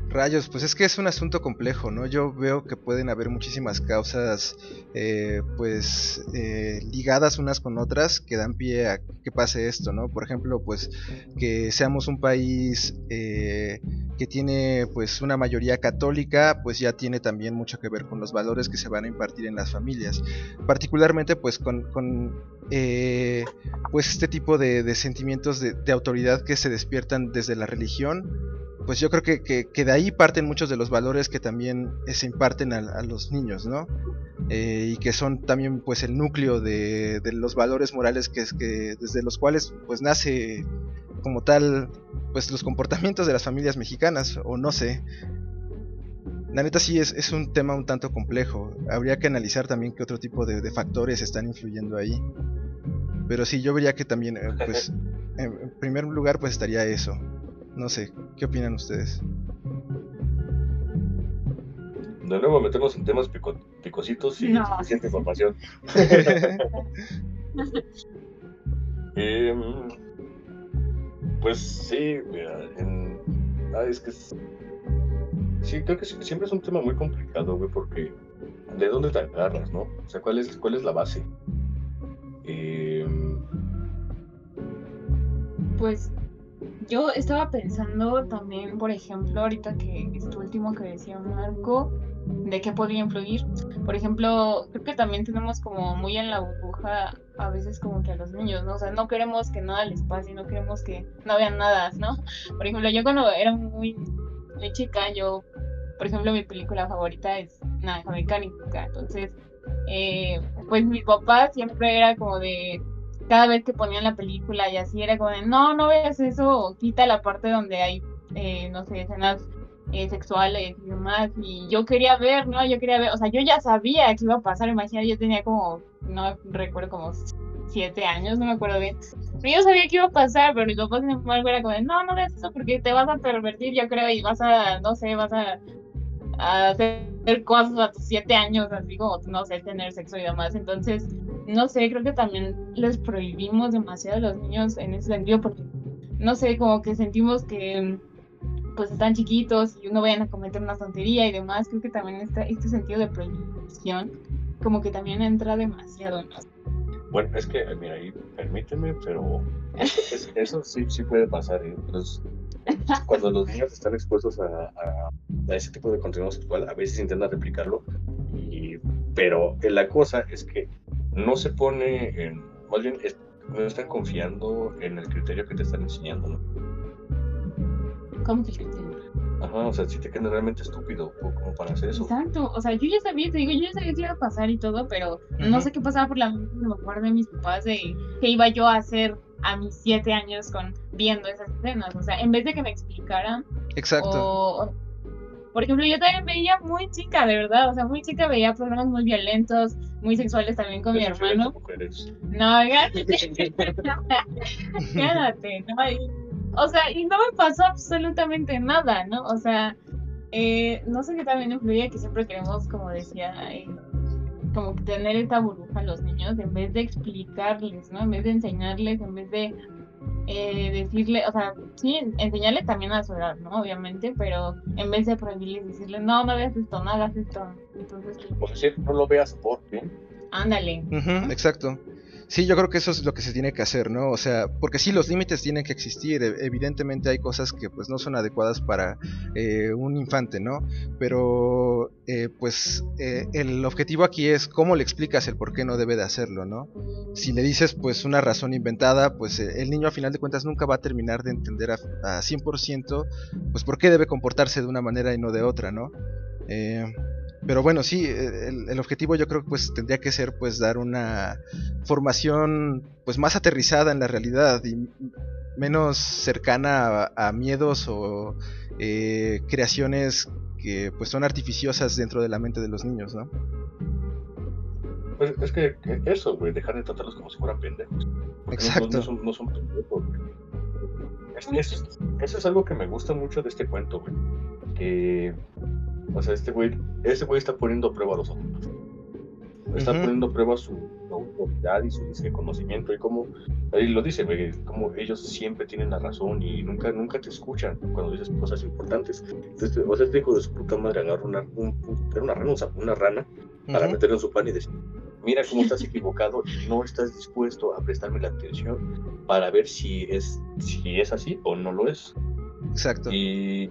Rayos, pues es que es un asunto complejo, ¿no? Yo veo que pueden haber muchísimas causas, eh, pues, eh, ligadas unas con otras que dan pie a que pase esto, ¿no? Por ejemplo, pues, que seamos un país eh, que tiene, pues, una mayoría católica, pues ya tiene también mucho que ver con los valores que se van a impartir en las familias. Particularmente, pues, con, pues, este tipo de, sentimientos de autoridad que se despiertan desde la religión pues yo creo que, que, que, de ahí parten muchos de los valores que también se imparten a, a los niños, ¿no? Eh, y que son también pues el núcleo de, de los valores morales que, que desde los cuales pues nace como tal pues los comportamientos de las familias mexicanas o no sé. La neta sí es, es un tema un tanto complejo. Habría que analizar también qué otro tipo de, de factores están influyendo ahí. Pero sí yo vería que también eh, pues en primer lugar pues estaría eso no sé, ¿qué opinan ustedes? De nuevo metemos en temas pico, picositos y no. suficiente información. eh, pues sí, mira, en... ah, es que es... sí, creo que siempre es un tema muy complicado, güey, porque ¿de dónde te agarras, no? O sea, ¿cuál es, cuál es la base? Eh... Pues yo estaba pensando también, por ejemplo, ahorita que esto último que decía Marco, de qué podría influir. Por ejemplo, creo que también tenemos como muy en la burbuja a veces como que a los niños, ¿no? O sea, no queremos que nada les pase, no queremos que no vean nada, ¿no? Por ejemplo, yo cuando era muy, muy chica, yo, por ejemplo, mi película favorita es Naranja Mecánica, entonces, eh, pues mi papá siempre era como de cada vez que ponían la película y así era como de, no, no veas eso, quita la parte donde hay, eh, no sé, escenas eh, sexuales y demás, y yo quería ver, ¿no? Yo quería ver, o sea, yo ya sabía que iba a pasar, imagínate, yo tenía como, no recuerdo, como siete años, no me acuerdo bien, pero yo sabía que iba a pasar, pero mi papá sin embargo era como de, no, no veas eso porque te vas a pervertir, yo creo, y vas a, no sé, vas a hacer cosas a tus siete años, así como, no sé, tener sexo y demás. Entonces, no sé, creo que también les prohibimos demasiado a los niños en ese sentido porque, no sé, como que sentimos que pues están chiquitos y uno vayan a cometer una tontería y demás. Creo que también está este sentido de prohibición como que también entra demasiado en Bueno, es que, mira, ahí permíteme, pero eso, sí, sí puede pasar. ¿eh? Entonces, cuando los niños están expuestos a, a, a, ese tipo de contenido sexual, a veces intentan replicarlo, y, pero la cosa es que no se pone en, más bien es, no están confiando en el criterio que te están enseñando, ¿no? ¿Cómo que criterio? Ajá, o sea, si te quedas realmente estúpido como para hacer eso. Exacto, o sea, yo ya sabía, te digo, yo ya sabía que iba a pasar y todo, pero uh -huh. no sé qué pasaba por la mejor de mis papás de qué iba yo a hacer a mis siete años con viendo esas escenas, o sea, en vez de que me explicaran. Exacto. O, por ejemplo, yo también veía muy chica, de verdad, o sea, muy chica veía programas muy violentos, muy sexuales también con mi hermano. No, cállate. Cállate, no. y- o sea, y no me pasó absolutamente nada, ¿no? O sea, eh, no sé qué también influye que siempre queremos, como decía, eh, como tener esta burbuja a los niños en vez de explicarles, ¿no? En vez de enseñarles, en vez de eh, decirle, o sea, sí, enseñarles también a su edad, ¿no? Obviamente, pero en vez de prohibirles, decirles, no, no hagas esto, no hagas esto. Entonces, O decir, no lo veas porque. ándale. Ujú, exacto. Sí, yo creo que eso es lo que se tiene que hacer, ¿no? O sea, porque sí, los límites tienen que existir. e- Evidentemente hay cosas que pues no son adecuadas para eh, un infante, ¿no? Pero eh, pues eh, el objetivo aquí es cómo le explicas el por qué no debe de hacerlo, ¿no? Si le dices pues una razón inventada, pues eh, el niño a final de cuentas nunca va a terminar de entender a, a 100% pues por qué debe comportarse de una manera y no de otra, ¿no? Eh, pero bueno, sí, eh, el, el objetivo yo creo que pues tendría que ser pues dar una formación pues más aterrizada en la realidad y menos cercana a, a miedos o eh, creaciones que pues son artificiosas dentro de la mente de los niños, ¿no? Pues es que eso, güey, dejar de tratarlos como si fueran pendejos. No- Exacto. No, son, no son pendejos. güey. Es- es- eso es algo que me gusta mucho de este cuento, güey. Que, o sea, este güey, este güey está poniendo a prueba a los adultos. Está Ujú. poniendo a prueba su autoridad y su disque conocimiento. Y como, ahí lo dice, güey, como ellos siempre tienen la razón y nunca, nunca te escuchan cuando dices cosas importantes. Entonces, o sea, este hijo de su puta madre agarra una, un- una rana, una rana para Ujú. meterlo en su pan y decir, mira cómo estás equivocado y no estás dispuesto a prestarme la atención para ver si es, si es así o no lo es. Exacto. Y,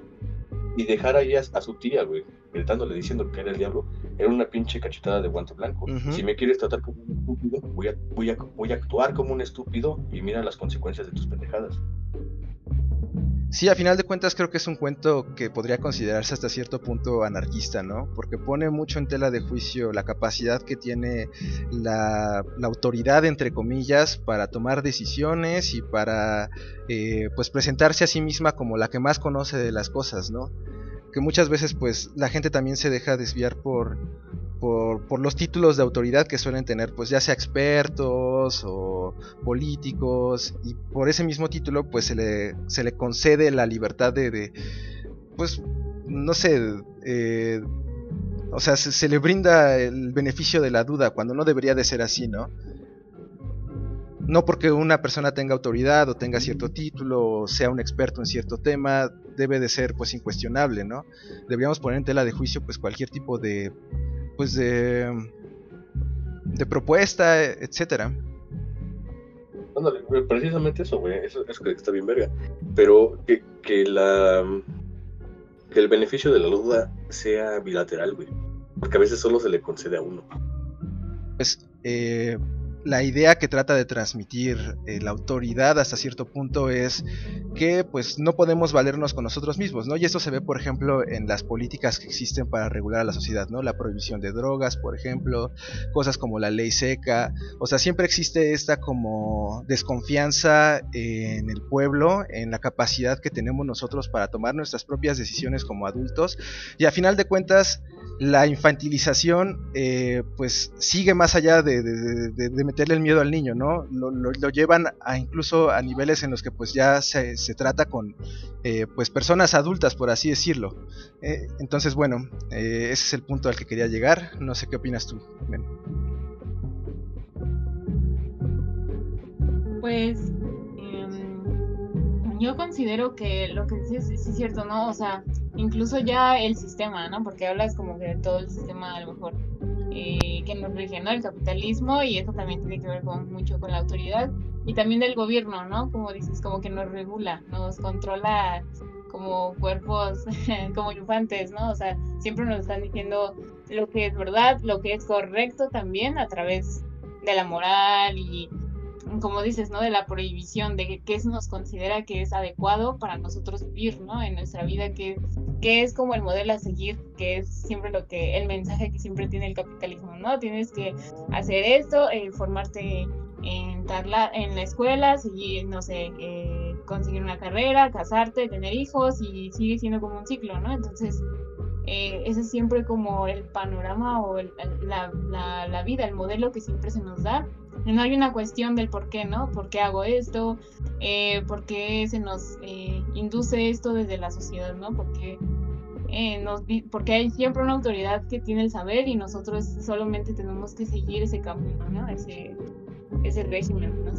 y dejar ahí a, a su tía, güey, gritándole diciendo que era el diablo, era una pinche cachetada de guante blanco. Si me quieres tratar como un estúpido, voy a, voy, a, voy a actuar como un estúpido y mira las consecuencias de tus pendejadas. Sí, a final de cuentas creo que es un cuento que podría considerarse hasta cierto punto anarquista, ¿no? Porque pone mucho en tela de juicio la capacidad que tiene la, la autoridad, entre comillas, para tomar decisiones y para, eh, pues, presentarse a sí misma como la que más conoce de las cosas, ¿no? Que muchas veces, pues, la gente también se deja desviar por, por, los títulos de autoridad que suelen tener, pues, ya sea expertos o políticos y por ese mismo título pues se le, se le concede la libertad de, pues no sé eh, o sea se, se le brinda el beneficio de la duda cuando no debería de ser así no no porque una persona tenga autoridad o tenga cierto título o sea un experto en cierto tema debe de ser pues incuestionable no deberíamos poner en tela de juicio pues cualquier tipo de pues de de propuesta etcétera Ándale, precisamente eso, güey, eso, eso que está bien verga. Pero que, que la que el beneficio de la duda sea bilateral, güey. Porque a veces solo se le concede a uno. pues eh, la idea que trata de transmitir eh, la autoridad hasta cierto punto es que pues no podemos valernos con nosotros mismos, ¿no? Y esto se ve, por ejemplo, en las políticas que existen para regular a la sociedad, ¿no? La prohibición de drogas, por ejemplo, cosas como la ley seca, o sea, siempre existe esta como desconfianza en el pueblo, en la capacidad que tenemos nosotros para tomar nuestras propias decisiones como adultos, y a final de cuentas la infantilización eh, pues sigue más allá de, de- de- de meterle el miedo al niño, ¿no? Lo, llevan a incluso a niveles en los que pues ya se, se trata con eh, pues personas adultas, por así decirlo. Eh, entonces, bueno, eh, ese es el punto al que quería llegar. No sé qué opinas tú. Ben. Pues em, yo considero que lo que dices sí es cierto, ¿no? O sea, incluso ya el sistema, ¿no? Porque hablas como que de todo el sistema a lo mejor eh, que nos rige, ¿no? El capitalismo y eso también tiene que ver con, mucho con la autoridad y también del gobierno, ¿no? Como dices, como que nos regula, nos controla como cuerpos, como infantes, ¿no? O sea, siempre nos están diciendo lo que es verdad, lo que es correcto también a través de la moral y como dices, ¿no? De la prohibición, de qué nos considera que es adecuado para nosotros vivir, ¿no? En nuestra vida, que, que es como el modelo a seguir, que es siempre lo que, el mensaje que siempre tiene el capitalismo, ¿no? Tienes que hacer esto, eh, formarte en, en la escuela, seguir, no sé, eh, conseguir una carrera, casarte, tener hijos y sigue siendo como un ciclo, ¿no? Entonces, eh, ese es siempre como el panorama o el- la- la vida, el modelo que siempre se nos da. No hay una cuestión del por qué, ¿no? ¿Por qué hago esto? Eh, ¿Por qué se nos eh, induce esto desde la sociedad, ¿no? Porque, eh, nos, porque hay siempre una autoridad que tiene el saber y nosotros solamente tenemos que seguir ese camino, ¿no? Ese, ese régimen, ¿no?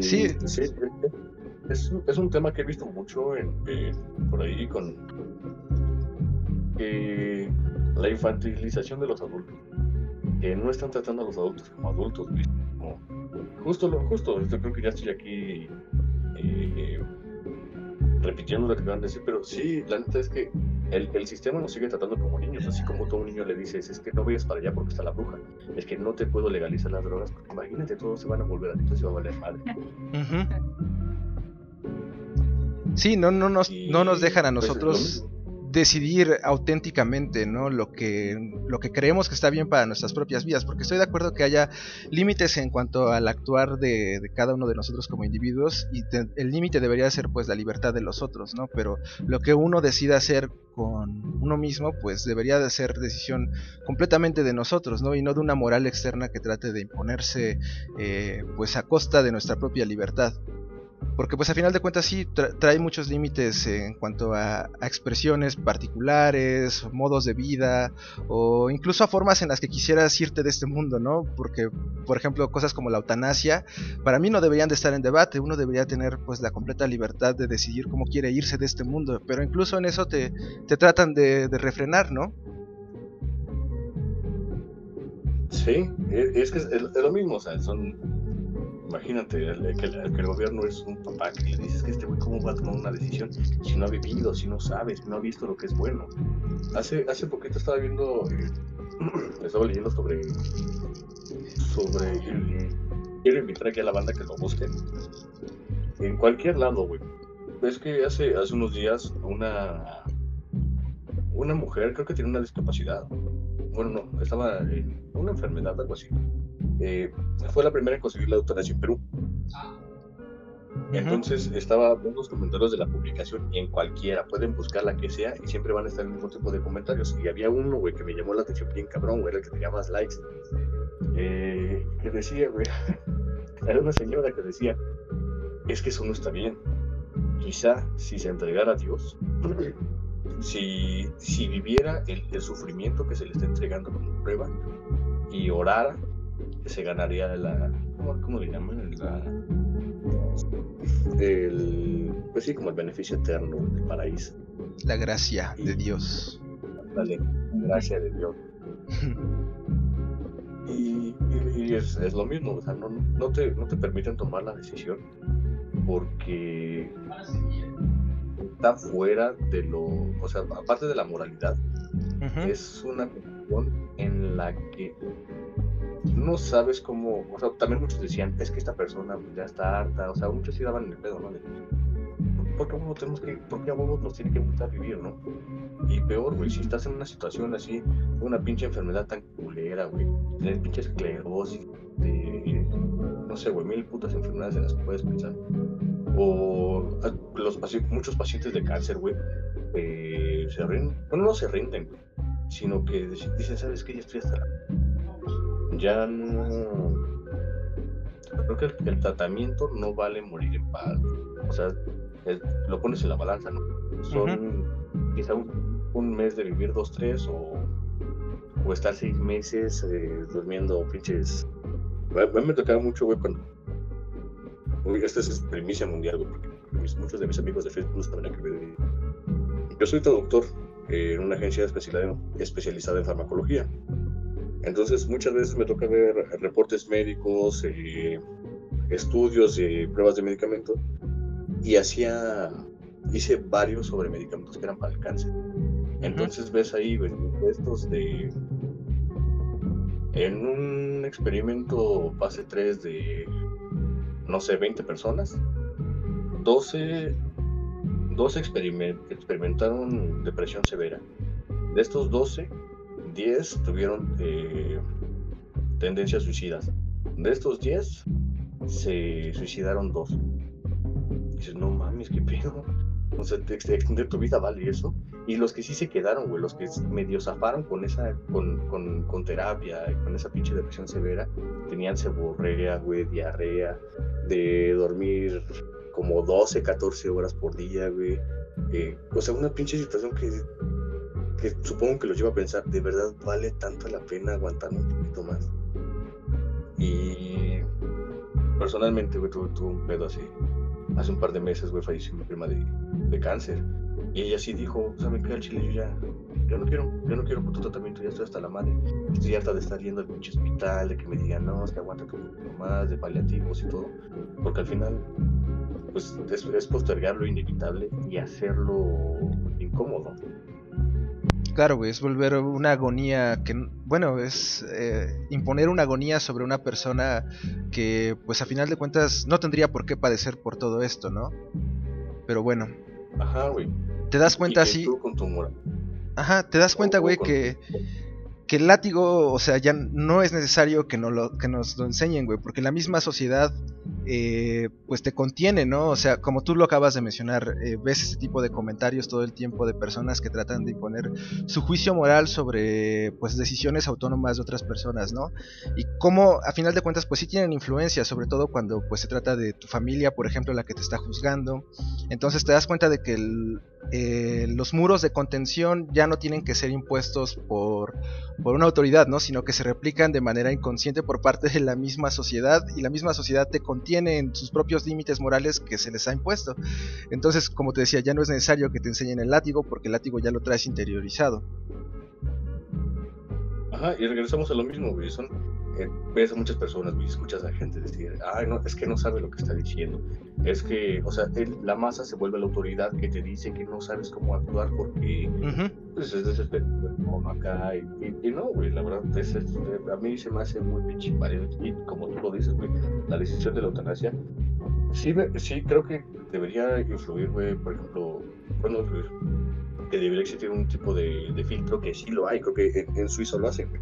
Sí. sí, es, un- es un tema que he visto mucho en, eh, por ahí con que la infantilización de los adultos. Que no están tratando a los adultos como adultos, güey, como- justo lo justo, yo creo que ya estoy aquí eh, repitiendo lo que acaban de decir, pero sí, la neta es que el, el sistema nos sigue tratando como niños, así como todo un niño le dices, es que no vayas para allá porque está la bruja, es que no te puedo legalizar las drogas, porque imagínate, todos se van a volver adictos y va a valer madre. Sí, no, no, nos, no nos dejan a pues, nosotros. Decidir auténticamente, ¿no? Lo que, lo que creemos que está bien para nuestras propias vidas, porque estoy de acuerdo que haya límites en cuanto al actuar de, cada uno de nosotros como individuos y el límite debería ser pues la libertad de los otros, ¿no? Pero lo que uno decida hacer con uno mismo, pues debería de ser decisión completamente de nosotros, ¿no? Y no de una moral externa que trate de imponerse eh, pues a costa de nuestra propia libertad. Porque pues a final de cuentas sí tra- trae muchos límites en cuanto a, a expresiones particulares, modos de vida o incluso a formas en las que quisieras irte de este mundo, ¿no? Porque por ejemplo cosas como la eutanasia para mí no deberían de estar en debate, uno debería tener pues la completa libertad de decidir cómo quiere irse de este mundo, pero incluso en eso te, te tratan de, de refrenar, ¿no? Sí, e- es que es lo mismo, o sea, son... Imagínate que, el, gobierno es un papá que le dices que este güey cómo va a tomar una decisión si no ha vivido, si no sabe, si no ha visto lo que es bueno. Hace, hace poquito estaba viendo, eh, estaba leyendo sobre, sobre, quiero invitar aquí a la banda que lo busquen. En cualquier lado, güey. Es que hace, hace unos días una, una mujer, creo que tiene una discapacidad, bueno, no, estaba en una enfermedad, algo así. Eh, fue la primera en conseguir la eutanasia en Perú. Entonces estaba viendo los comentarios de la publicación y en cualquiera, pueden buscar la que sea y siempre van a estar el mismo tipo de comentarios. Y había uno, güey, que me llamó la atención bien cabrón, güey, era el que tenía más likes. Eh, que decía, güey, era una señora que decía, es que eso no está bien. Quizá si se entregara a Dios, si, si viviera el, el sufrimiento que se le está entregando como prueba y orara, se ganaría la. ¿Cómo, cómo le llaman? La, el, pues sí, como el beneficio eterno del paraíso. La gracia de Dios. Dale, gracia de Dios. Y, es, es lo mismo, o sea, no, no, te, no te permiten tomar la decisión porque está fuera de lo, o sea, aparte de la moralidad, es una cuestión en la que no sabes cómo, o sea, también muchos decían, es que esta persona pues, ya está harta, o sea, muchos sí daban el pedo, ¿no? De, ¿Por qué a huevo tenemos que, por qué huevos nos tiene que gustar vivir, no? Y peor, güey, si estás en una situación así, una pinche enfermedad tan culera, güey, tienes pinche esclerosis, de, no sé, güey, mil putas enfermedades en las que puedes pensar. O ah, los paci- muchos pacientes de cáncer, güey, eh, se rinden, bueno, no se rinden, sino que dicen, ¿sabes qué? Ya estoy hasta la... Ya no... Creo que el, tratamiento no vale morir en paz. O sea, es- lo pones en la balanza, ¿no? Son quizá un, un mes de vivir dos, tres o, o estar seis meses eh, durmiendo pinches... A mí me tocaba mucho, güey, cuando... Esta es primicia mundial, güey, porque mis- muchos de mis amigos de Facebook no saben a dedico. Yo soy traductor eh, en una agencia especializada en farmacología. Entonces, muchas veces me toca ver reportes médicos, eh, estudios de pruebas de medicamento y hacía, hice varios sobre medicamentos que eran para el cáncer. Entonces ves ahí güey, estos de... En un experimento fase 3 de, no sé, 20 personas, 12, 12 experimen- experimentaron depresión severa. De estos 12, 10 tuvieron eh, tendencias suicidas. De estos 10, se suicidaron dos. Dices, no mames, qué pedo. O sea, te- te- extender tu vida vale eso. Y los que sí se quedaron, güey, los que medio zafaron con esa, con, con, con terapia, con esa pinche depresión severa, tenían seborrea, güey, diarrea, de dormir como 12, 14 horas por día, güey. Eh, o sea, una pinche situación que, que supongo que los lleva a pensar, ¿de verdad vale tanto la pena aguantar un poquito más? Y personalmente, güey, tuve, tuve un pedo así. Hace un par de meses, güey, falleció mi prima de, de cáncer. Y ella sí dijo, ¿saben qué? Al chile yo ya, yo no quiero, yo no quiero por tu tratamiento, ya estoy hasta la madre. Estoy harta de estar yendo al pinche hospital, de que me digan, no, es que aguanta un poquito más, de paliativos y todo. Porque al final, pues es, es postergar lo inevitable y hacerlo incómodo. Claro, güey, es volver una agonía que, bueno, es eh, imponer una agonía sobre una persona que, pues a final de cuentas, no tendría por qué padecer por todo esto, ¿no? Pero bueno, Ajá, güey. te das cuenta así, ajá, te das cuenta, güey, que, que el látigo, o sea, ya no es necesario que, no lo, que nos lo enseñen, güey, porque la misma sociedad, eh, pues te contiene, ¿no? O sea, como tú lo acabas de mencionar, eh, ves ese tipo de comentarios todo el tiempo de personas que tratan de imponer su juicio moral sobre, pues, decisiones autónomas de otras personas, ¿no? Y cómo, a final de cuentas, pues sí tienen influencia, sobre todo cuando, pues, se trata de tu familia, por ejemplo, la que te está juzgando. Entonces te das cuenta de que eh, los muros de contención ya no tienen que ser impuestos por, por una autoridad, ¿no? Sino que se replican de manera inconsciente por parte de la misma sociedad y la misma sociedad te contiene en sus propios límites morales que se les ha impuesto. Entonces, como te decía, ya no es necesario que te enseñen el látigo porque el látigo ya lo traes interiorizado. Ajá, y regresamos a lo mismo, güey. Son, eh, ves a muchas personas, güey, escuchas a gente decir, ay, no, es que no sabe lo que está diciendo. Es que, o sea, el- la masa se vuelve la autoridad que te dice que no sabes cómo actuar porque Ujú. pues, es desesperado como acá. Y, y- y no, güey, la verdad, es, es- eh, a mí se me hace muy pinche. Y como tú lo dices, güey, la decisión de la eutanasia, sí, sí creo que debería influir, güey, por ejemplo, bueno, que debería existir un tipo de, de filtro que sí lo hay, creo que en, en Suiza lo hacen, güey.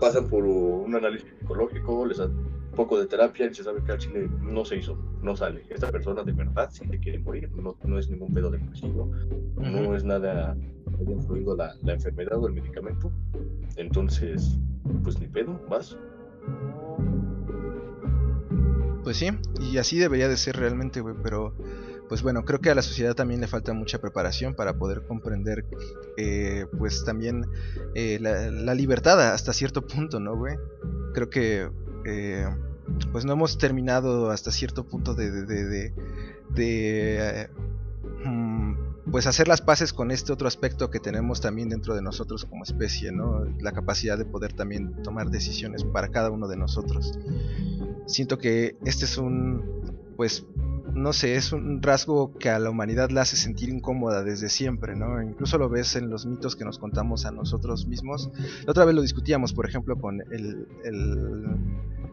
Pasan por un análisis psicológico, les dan un poco de terapia y se sabe que al chile no se hizo, no sale. Esta persona de verdad sí le quiere morir, no, no es ningún pedo depresivo, no Ujú. es nada que haya influido la, la enfermedad o el medicamento. Entonces, pues ni pedo, vas. Pues sí, y así debería de ser realmente, güey, pero pues bueno, creo que a la sociedad también le falta mucha preparación para poder comprender, eh, pues también eh, la, libertad hasta cierto punto, ¿no, güey? Creo que, eh, pues no hemos terminado hasta cierto punto de, de, de, de- mm, pues hacer las paces con este otro aspecto que tenemos también dentro de nosotros como especie, ¿no? La capacidad de poder también tomar decisiones para cada uno de nosotros siento que este es un, pues, no sé, es un rasgo que a la humanidad la hace sentir incómoda desde siempre, ¿no? Incluso lo ves en los mitos que nos contamos a nosotros mismos. La otra vez lo discutíamos, por ejemplo, con el, el-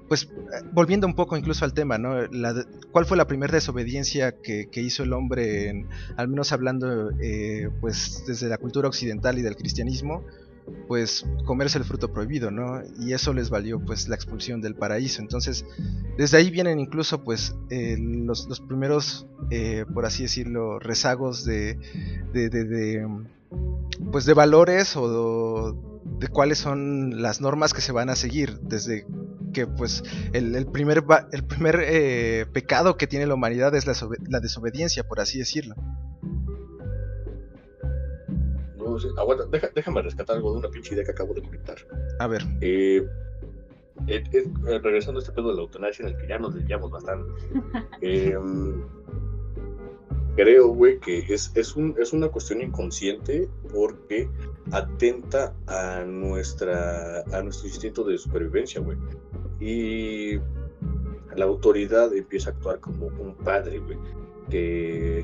pues, volviendo un poco incluso al tema, ¿no? La ¿Cuál fue la primera desobediencia que, que hizo el hombre, en- al menos hablando, eh, pues, desde la cultura occidental y del cristianismo? Pues comerse el fruto prohibido, ¿no? Y eso les valió pues la expulsión del paraíso. Entonces, desde ahí vienen incluso pues eh, los, los primeros, eh, por así decirlo, rezagos de, de, de- de, pues de valores o de cuáles son las normas que se van a seguir desde que pues el, primer el primer eh, pecado que tiene la humanidad es la, la desobediencia por así decirlo Aguanta, deja- déjame rescatar algo de una pinche idea que acabo de comentar. a ver Eh, eh, eh, eh, regresando a este pedo de la eutanasia en el que ya nos desviamos bastante. eh, creo, güey, que es, es, un, es una cuestión inconsciente porque atenta a, nuestra, a nuestro instinto de supervivencia, güey. Y la autoridad empieza a actuar como un padre, güey, que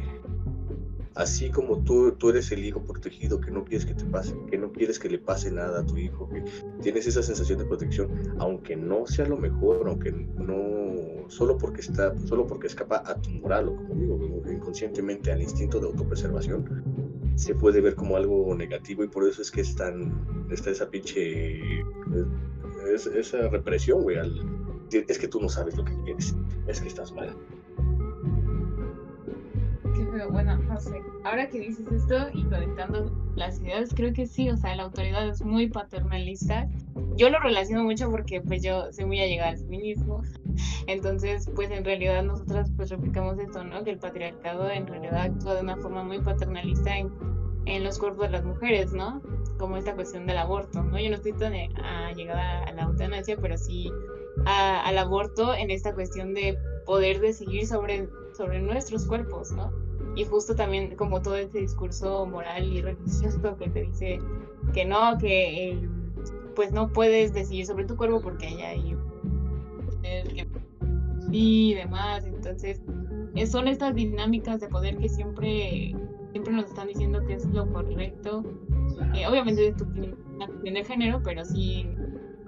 así como tú, tú eres el hijo protegido que no quieres que te pase, que no quieres que le pase nada a tu hijo, que tienes esa sensación de protección, aunque no sea lo mejor, aunque no, solo porque está, solo porque escapa a tu moral, o como digo, inconscientemente al instinto de autopreservación, se puede ver como algo negativo y por eso es que es tan, está esa pinche, es- esa represión, güey, al, es que tú no sabes lo que quieres, es que estás mal. Pero bueno, no sé. Ahora que dices esto y conectando las ideas, creo que sí, o sea, la autoridad es muy paternalista. Yo lo relaciono mucho porque pues yo soy muy allegada al feminismo. Entonces, pues en realidad nosotras pues replicamos esto, ¿no? Que el patriarcado en realidad actúa de una forma muy paternalista en, en los cuerpos de las mujeres, ¿no? Como esta cuestión del aborto, ¿no? Yo no estoy tan eh, allegada a la eutanasia, pero sí al aborto en esta cuestión de poder decidir sobre, sobre nuestros cuerpos, ¿no? Y justo también como todo ese discurso moral y religioso que te dice que no, que eh, pues no puedes decidir sobre tu cuerpo porque hay ahí y demás. Entonces, eh, son estas dinámicas de poder que siempre, siempre nos están diciendo que es lo correcto. Eh, obviamente es una cuestión de género, pero sí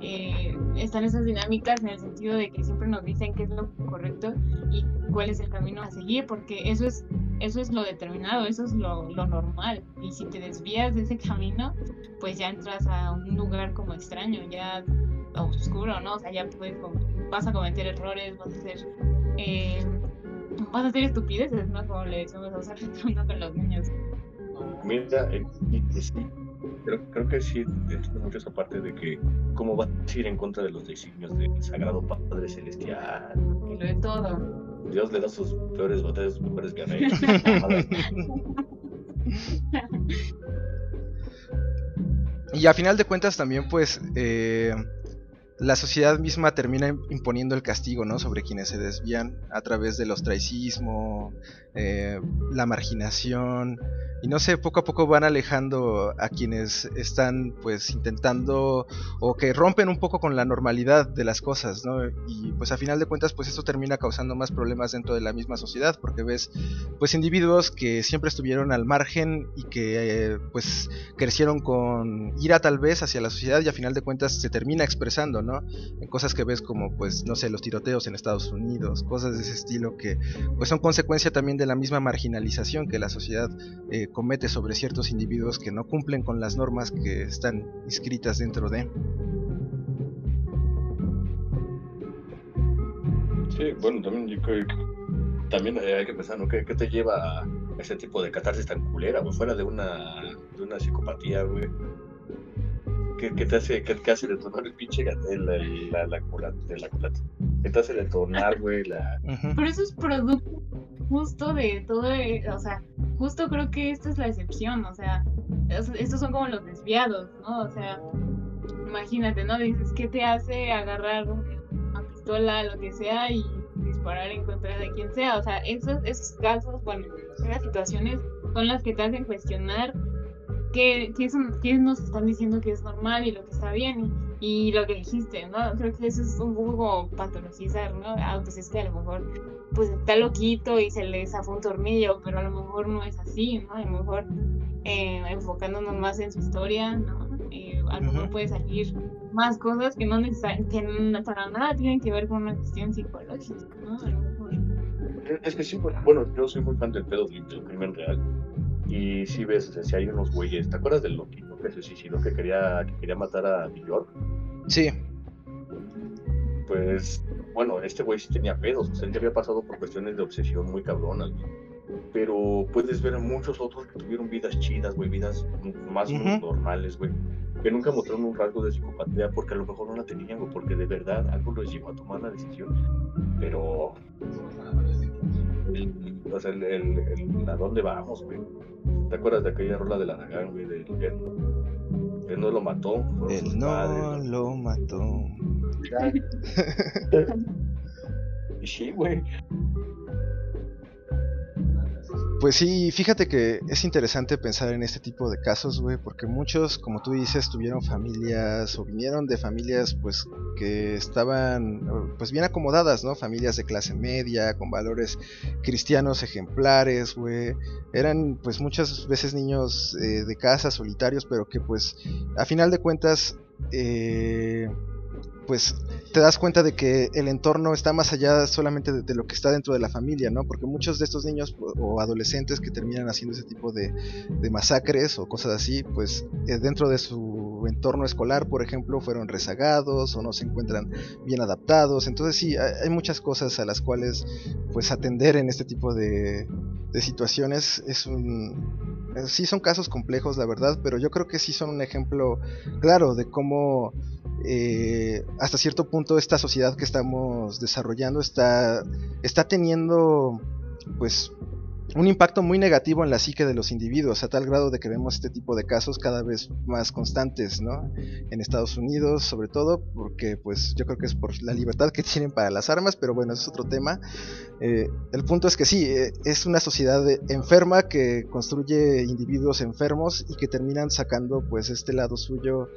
eh, están esas dinámicas en el sentido de que siempre nos dicen qué es lo correcto y cuál es el camino a seguir, porque eso es, eso es lo determinado, eso es lo, lo normal. Y si te desvías de ese camino, pues ya entras a un lugar como extraño, ya oscuro, ¿no? O sea, ya puedes, vas a cometer errores, vas a hacer, eh, vas a hacer estupideces, ¿no? Como le decimos ¿no? con los niños. Mira, y- y sí, creo, creo que sí, es mucho esa parte de que cómo vas a ir en contra de los designios del Sagrado Padre Celestial. Que lo es todo. Dios le da sus peores batallas sus mejores guerreros. Y a final de cuentas también pues eh, la sociedad misma termina im- imponiendo el castigo, ¿no? Sobre quienes se desvían a través del ostracismo, eh, la marginación y no sé, poco a poco van alejando a quienes están pues intentando o que rompen un poco con la normalidad de las cosas, ¿no? Y pues a final de cuentas pues esto termina causando más problemas dentro de la misma sociedad porque ves pues individuos que siempre estuvieron al margen y que eh, pues crecieron con ira tal vez hacia la sociedad y a final de cuentas se termina expresando, ¿no? En cosas que ves como pues no sé, los tiroteos en Estados Unidos, cosas de ese estilo que pues son consecuencia también de la misma marginalización que la sociedad eh, comete sobre ciertos individuos que no cumplen con las normas que están inscritas dentro de. Sí, bueno, también yo creo que también eh, hay que pensar, ¿no? ¿Qué, qué te lleva a ese tipo de catarsis tan culera, güey? Fuera de una, de una psicopatía, güey. ¿Qué, qué te hace, qué, qué hace detonar el pinche gatel, la, la, la, culata, la culata? ¿Qué te hace detonar, güey? La... Pero eso es producto justo de todo, eh, o sea, justo creo que esta es la excepción, o sea, es- estos son como los desviados, ¿no? O sea, imagínate, ¿no? Dices, ¿qué te hace agarrar una pistola, lo que sea, y disparar en contra de quien sea? O sea, esos, esos casos, bueno, esas situaciones son las que te hacen cuestionar qué, qué, son, qué nos están diciendo que es normal y lo que está bien. Y, y lo que dijiste, ¿no? Creo que eso es un poco como patologizar, ¿no? Ah, pues es que a lo mejor pues está loquito y se le zafó un tornillo, pero a lo mejor no es así, ¿no? A lo mejor eh, enfocándonos más en su historia, ¿no? Eh, a lo mejor puede salir más cosas que no que para nada tienen que ver con una cuestión psicológica, ¿no? A lo mejor. Es que sí, bueno, yo soy muy fan del pedo del crimen real. Y sí ves, o sea, si hay unos güeyes, ¿te acuerdas del loquito que se suicidó que quería, que quería matar a New York? Sí, Pues, bueno, este güey sí tenía pedos, o sea, él ya había pasado por cuestiones de obsesión muy cabronas. Pero puedes ver a muchos otros que tuvieron vidas chidas, güey, vidas más normales, güey. Que nunca mostraron un rasgo de psicopatía porque a lo mejor no la tenían, porque de verdad algo los llevó a tomar la decisión. Pero. El- o sea, el, el- el- ¿a dónde vamos, güey? ¿Te acuerdas de aquella rola de la Aragán, güey? Del él, él no lo mató, él no padres, lo mató. Y sí, güey. Pues sí, fíjate que es interesante pensar en este tipo de casos, güey, porque muchos, como tú dices, tuvieron familias o vinieron de familias, pues, que estaban, pues, bien acomodadas, ¿no? Familias de clase media, con valores cristianos ejemplares, güey. Eran, pues, muchas veces niños eh, de casa, solitarios, pero que, pues, a final de cuentas, eh, pues te das cuenta de que el entorno está más allá solamente de, lo que está dentro de la familia, ¿no? Porque muchos de estos niños o, adolescentes que terminan haciendo ese tipo de, de masacres o cosas así, pues eh, dentro de su entorno escolar, por ejemplo, fueron rezagados o no se encuentran bien adaptados. Entonces sí, hay, hay muchas cosas a las cuales pues atender en este tipo de, de situaciones es un... eh, Sí son casos complejos, la verdad, pero yo creo que sí son un ejemplo claro de cómo eh, hasta cierto punto esta sociedad que estamos desarrollando está, está teniendo pues un impacto muy negativo en la psique de los individuos, a tal grado de que vemos este tipo de casos cada vez más constantes, ¿no? En Estados Unidos, sobre todo, porque pues yo creo que es por la libertad que tienen para las armas, pero bueno, es otro tema. Eh, el punto es que sí, eh, es una sociedad enferma que construye individuos enfermos y que terminan sacando pues este lado suyo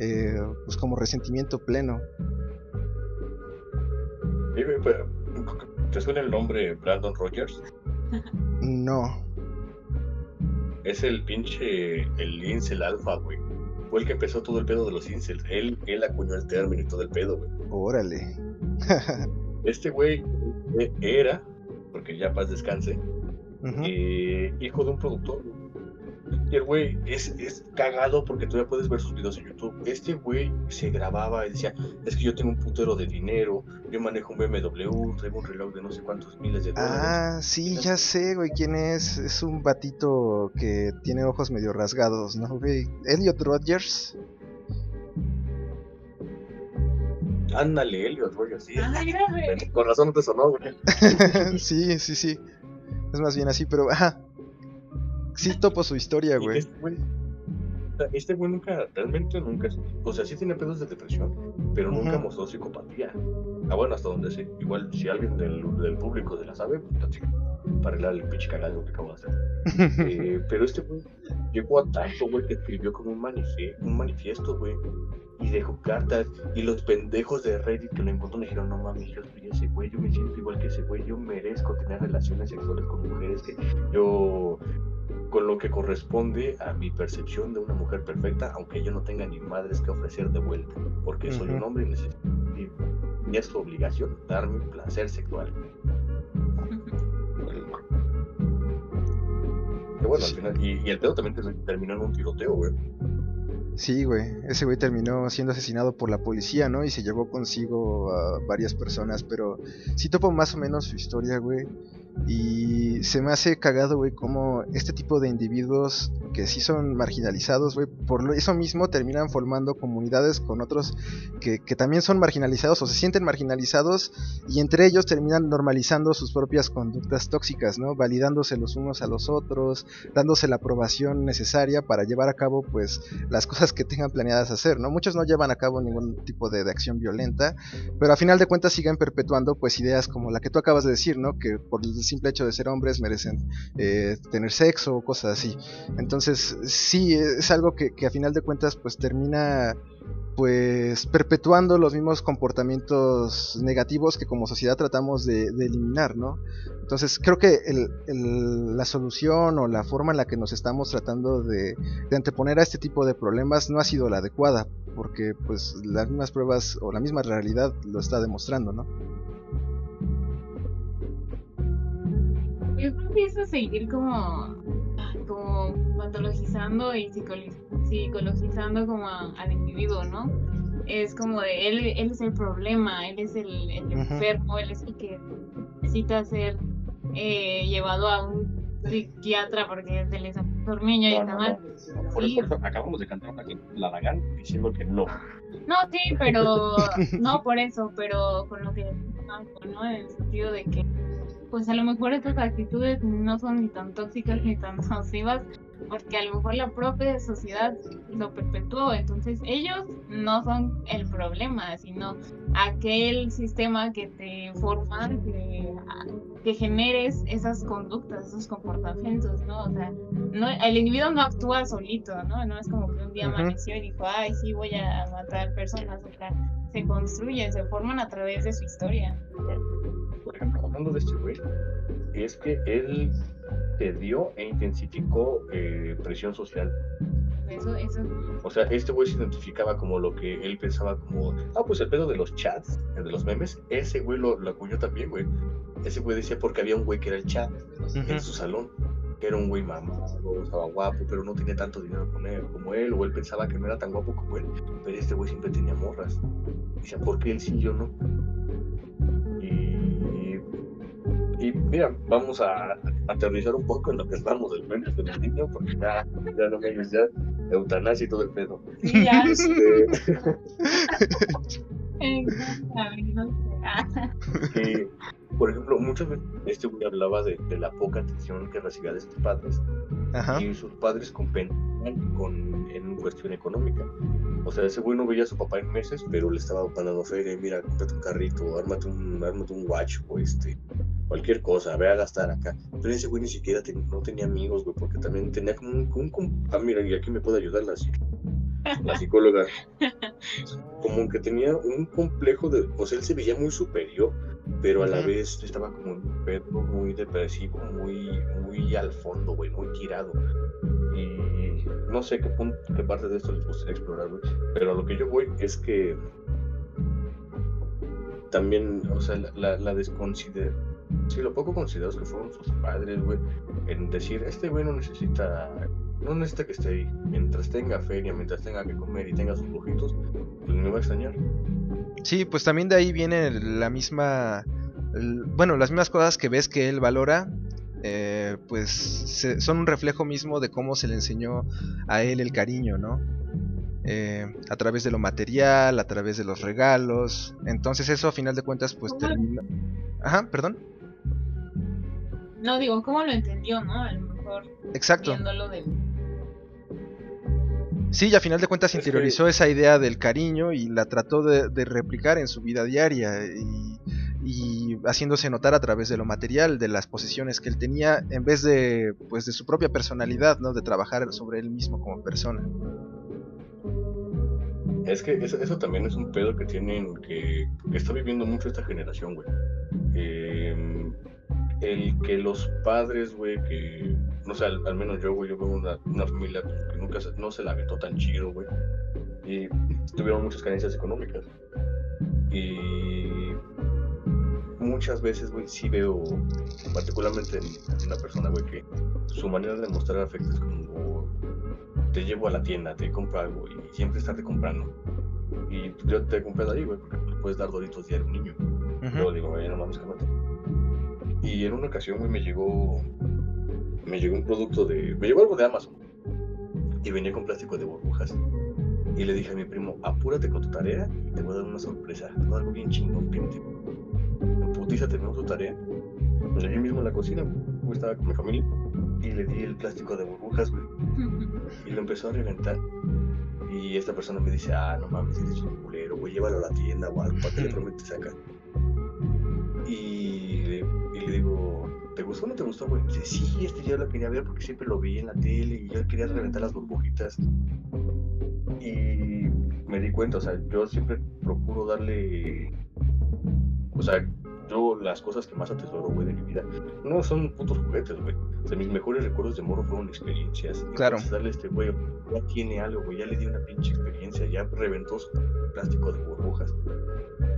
eh, pues como resentimiento pleno. ¿Te suena el nombre Brandon Rogers? No, Es el pinche, el incel alfa, güey. Fue el que empezó todo el pedo de los incels. Él, él acuñó el término y todo el pedo, güey. órale. Este güey eh, era, porque ya paz descanse, eh, hijo de un productor. El güey es, es cagado porque todavía puedes ver sus videos en YouTube. Este güey se grababa y decía, es que yo tengo un putero de dinero, yo manejo un BMW, traigo un reloj de no sé cuántos miles de dólares. Ah, sí, ya sé, güey, quién es. Es un batito que tiene ojos medio rasgados, ¿no, güey? Elliot Rodgers. Ándale, Elliot. Ay, güey. Con razón no te sonó, güey. sí, sí, sí. Es más bien así, pero ajá. Sí topo su historia, güey. Este güey, este güey nunca, realmente nunca, o sea, sí tiene pedos de depresión, pero nunca mostró psicopatía. Ah, bueno, hasta donde sé. Igual, si alguien del, del público de la sabe, pues, para arreglar el pinche cagado que acabo de hacer. Eh, pero este güey llegó a tanto, güey, que escribió como un, manifie- un manifiesto, güey. Y dejó cartas. Y los pendejos de Reddit que lo encontraron dijeron: No mames, yo soy ese güey, yo me siento igual que ese güey, yo merezco tener relaciones sexuales con mujeres que yo. Con lo que corresponde a mi percepción de una mujer perfecta, aunque yo no tenga ni madres que ofrecer de vuelta. Porque soy un hombre y necesito. Y, y es su obligación darme placer sexual. Que bueno, al final. Y, y el pedo también ter- terminó en un tiroteo, güey. Sí, güey. Ese güey terminó siendo asesinado por la policía, ¿no? Y se llevó consigo a varias personas, pero sí topo más o menos su historia, güey. Y se me hace cagado, güey, como este tipo de individuos que sí son marginalizados, güey, por eso mismo terminan formando comunidades con otros que, también son marginalizados o se sienten marginalizados y entre ellos terminan normalizando sus propias conductas tóxicas, ¿no? Validándose los unos a los otros, dándose la aprobación necesaria para llevar a cabo, pues, las cosas que tengan planeadas hacer, ¿no? Muchos no llevan a cabo ningún tipo de, de acción violenta, pero a final de cuentas siguen perpetuando, pues, ideas como la que tú acabas de decir, ¿no? Que por el simple hecho de ser hombres merecen eh, tener sexo o cosas así. Entonces, sí, es algo que, a final de cuentas, pues, termina pues perpetuando los mismos comportamientos negativos que como sociedad tratamos de, de eliminar, ¿no? Entonces creo que el- el- la solución o la forma en la que nos estamos tratando de, de anteponer a este tipo de problemas no ha sido la adecuada, porque pues las mismas pruebas o la misma realidad lo está demostrando, ¿no? Yo creo que eso es seguir como, como patologizando y psicologizando como a- al individuo, ¿no? Es como de él, él es el problema, él es el, el enfermo, él es el que necesita ser eh, llevado a un psiquiatra porque se les dormiño y No, está no, mal. no. Por, Sí. eso acabamos de cantar una que la Dagán diciendo que no. No, sí, pero no por eso, pero con lo que ¿no? En el sentido de que, pues a lo mejor estas actitudes no son ni tan tóxicas ni tan nocivas, porque a lo mejor la propia sociedad lo perpetuó, entonces ellos no son el problema, sino aquel sistema que te forma, que, que generes esas conductas, esos comportamientos, ¿no? O sea, no, el individuo no actúa solito, ¿no? No es como que un día amaneció y dijo, ay, sí, voy a matar personas, o sea, se construyen, se forman a través de su historia. Por ejemplo, hablando de este güey, es que él te dio e intensificó eh, presión social. Eso, eso, O sea, este güey se identificaba como lo que él pensaba como, ah, pues el pedo de los chats, el de los memes, ese güey lo, lo acuñó también, güey. Ese güey decía porque había un güey que era el chat en su salón, que era un güey mamado, estaba guapo, pero no tenía tanto dinero con él, como él, o él pensaba que no era tan guapo como él, pero este güey siempre tenía morras. Decía, ¿por qué él sí y yo no? Y, Y mira, vamos a aterrizar un poco en lo que estamos del del niño, porque ya, ya no me ya eutanasia y todo el pedo. Sí, ya. Este, por ejemplo, muchas veces este güey hablaba de, de la poca atención que recibía de sus padres Ajá. y sus padres compensaban con, en cuestión económica. O sea, ese güey no veía a su papá en meses, pero le estaba mandando feria, mira, cómprate un carrito, ármate un, ármate un guacho, o este, cualquier cosa, ve a gastar acá. Pero ese güey ni siquiera no tenía amigos, güey, porque también tenía como un, un- un- ah, mira, y aquí me puede ayudar la, la psicóloga. Como que tenía un complejo de, o sea, él se veía muy superior, pero a la vez estaba como en un pedo muy depresivo, muy, muy al fondo, güey, muy tirado. Y no sé qué punto, qué parte de esto les gustaría explorar, güey. Pero a lo que yo voy es que también, o sea, la, la, la. Sí, lo poco considerados que fueron sus padres, güey, en decir, este güey no necesita, no necesita que esté ahí. Mientras tenga feria, mientras tenga que comer y tenga sus lujitos, pues me va a extrañar. Sí, pues también de ahí viene la misma, el- bueno, las mismas cosas que ves que él valora, eh, pues se- son un reflejo mismo de cómo se le enseñó a él el cariño, ¿no? Eh, a través de lo material, a través de los regalos. Entonces eso a final de cuentas pues termina... Ajá, perdón. No digo, ¿cómo lo entendió, no? A lo mejor Exacto. viéndolo del. Sí, y a final de cuentas Es que- interiorizó esa idea del cariño y la trató de, de replicar en su vida diaria y, y haciéndose notar a través de lo material, de las posesiones que él tenía, en vez de pues de su propia personalidad, ¿no? De trabajar sobre él mismo como persona. Es que eso, eso también es un pedo que tienen, que, que está viviendo mucho esta generación, güey. Eh, el que los padres, güey, que, no sé, al, al menos yo, güey, yo veo una, una familia que nunca se, no se la aventó tan chido, güey. Y tuvieron muchas carencias económicas. Y muchas veces, güey, sí veo, particularmente en, una persona, güey, que su manera de mostrar afecto es como te llevo a la tienda, te compro algo y siempre estarte comprando. Y yo te he comprado ahí, güey, porque puedes dar doritos diario a un niño. Yo digo, güey, no mames, cálmate. Y en una ocasión, güey, me llegó. Me llegó un producto de. Me llegó algo de Amazon. Y venía con plástico de burbujas. Y le dije a mi primo, apúrate con tu tarea y te voy a dar una sorpresa. Te voy a dar algo bien chingón. En putiza terminó su tarea. Pues allí mismo en la cocina, güey, estaba con mi familia. Y le di el plástico de burbujas, güey y lo empezó a reventar. Y esta persona me dice, ah, no mames, eres un culero, güey, llévalo a la tienda o algo, ¿para qué le prometes acá? Y y le digo, ¿te gustó o no te gustó, güey? Dice, sí, este yo lo quería ver porque siempre lo veía en la tele y yo quería reventar las burbujitas. Y me di cuenta, o sea, yo siempre procuro darle, o sea, yo las cosas que más atesoro, güey, de mi vida, no son putos juguetes, güey. O sea, mis mejores recuerdos de morro fueron experiencias. Claro. Darle este güey, ya tiene algo, güey, ya le di una pinche experiencia, ya reventó su plástico de burbujas.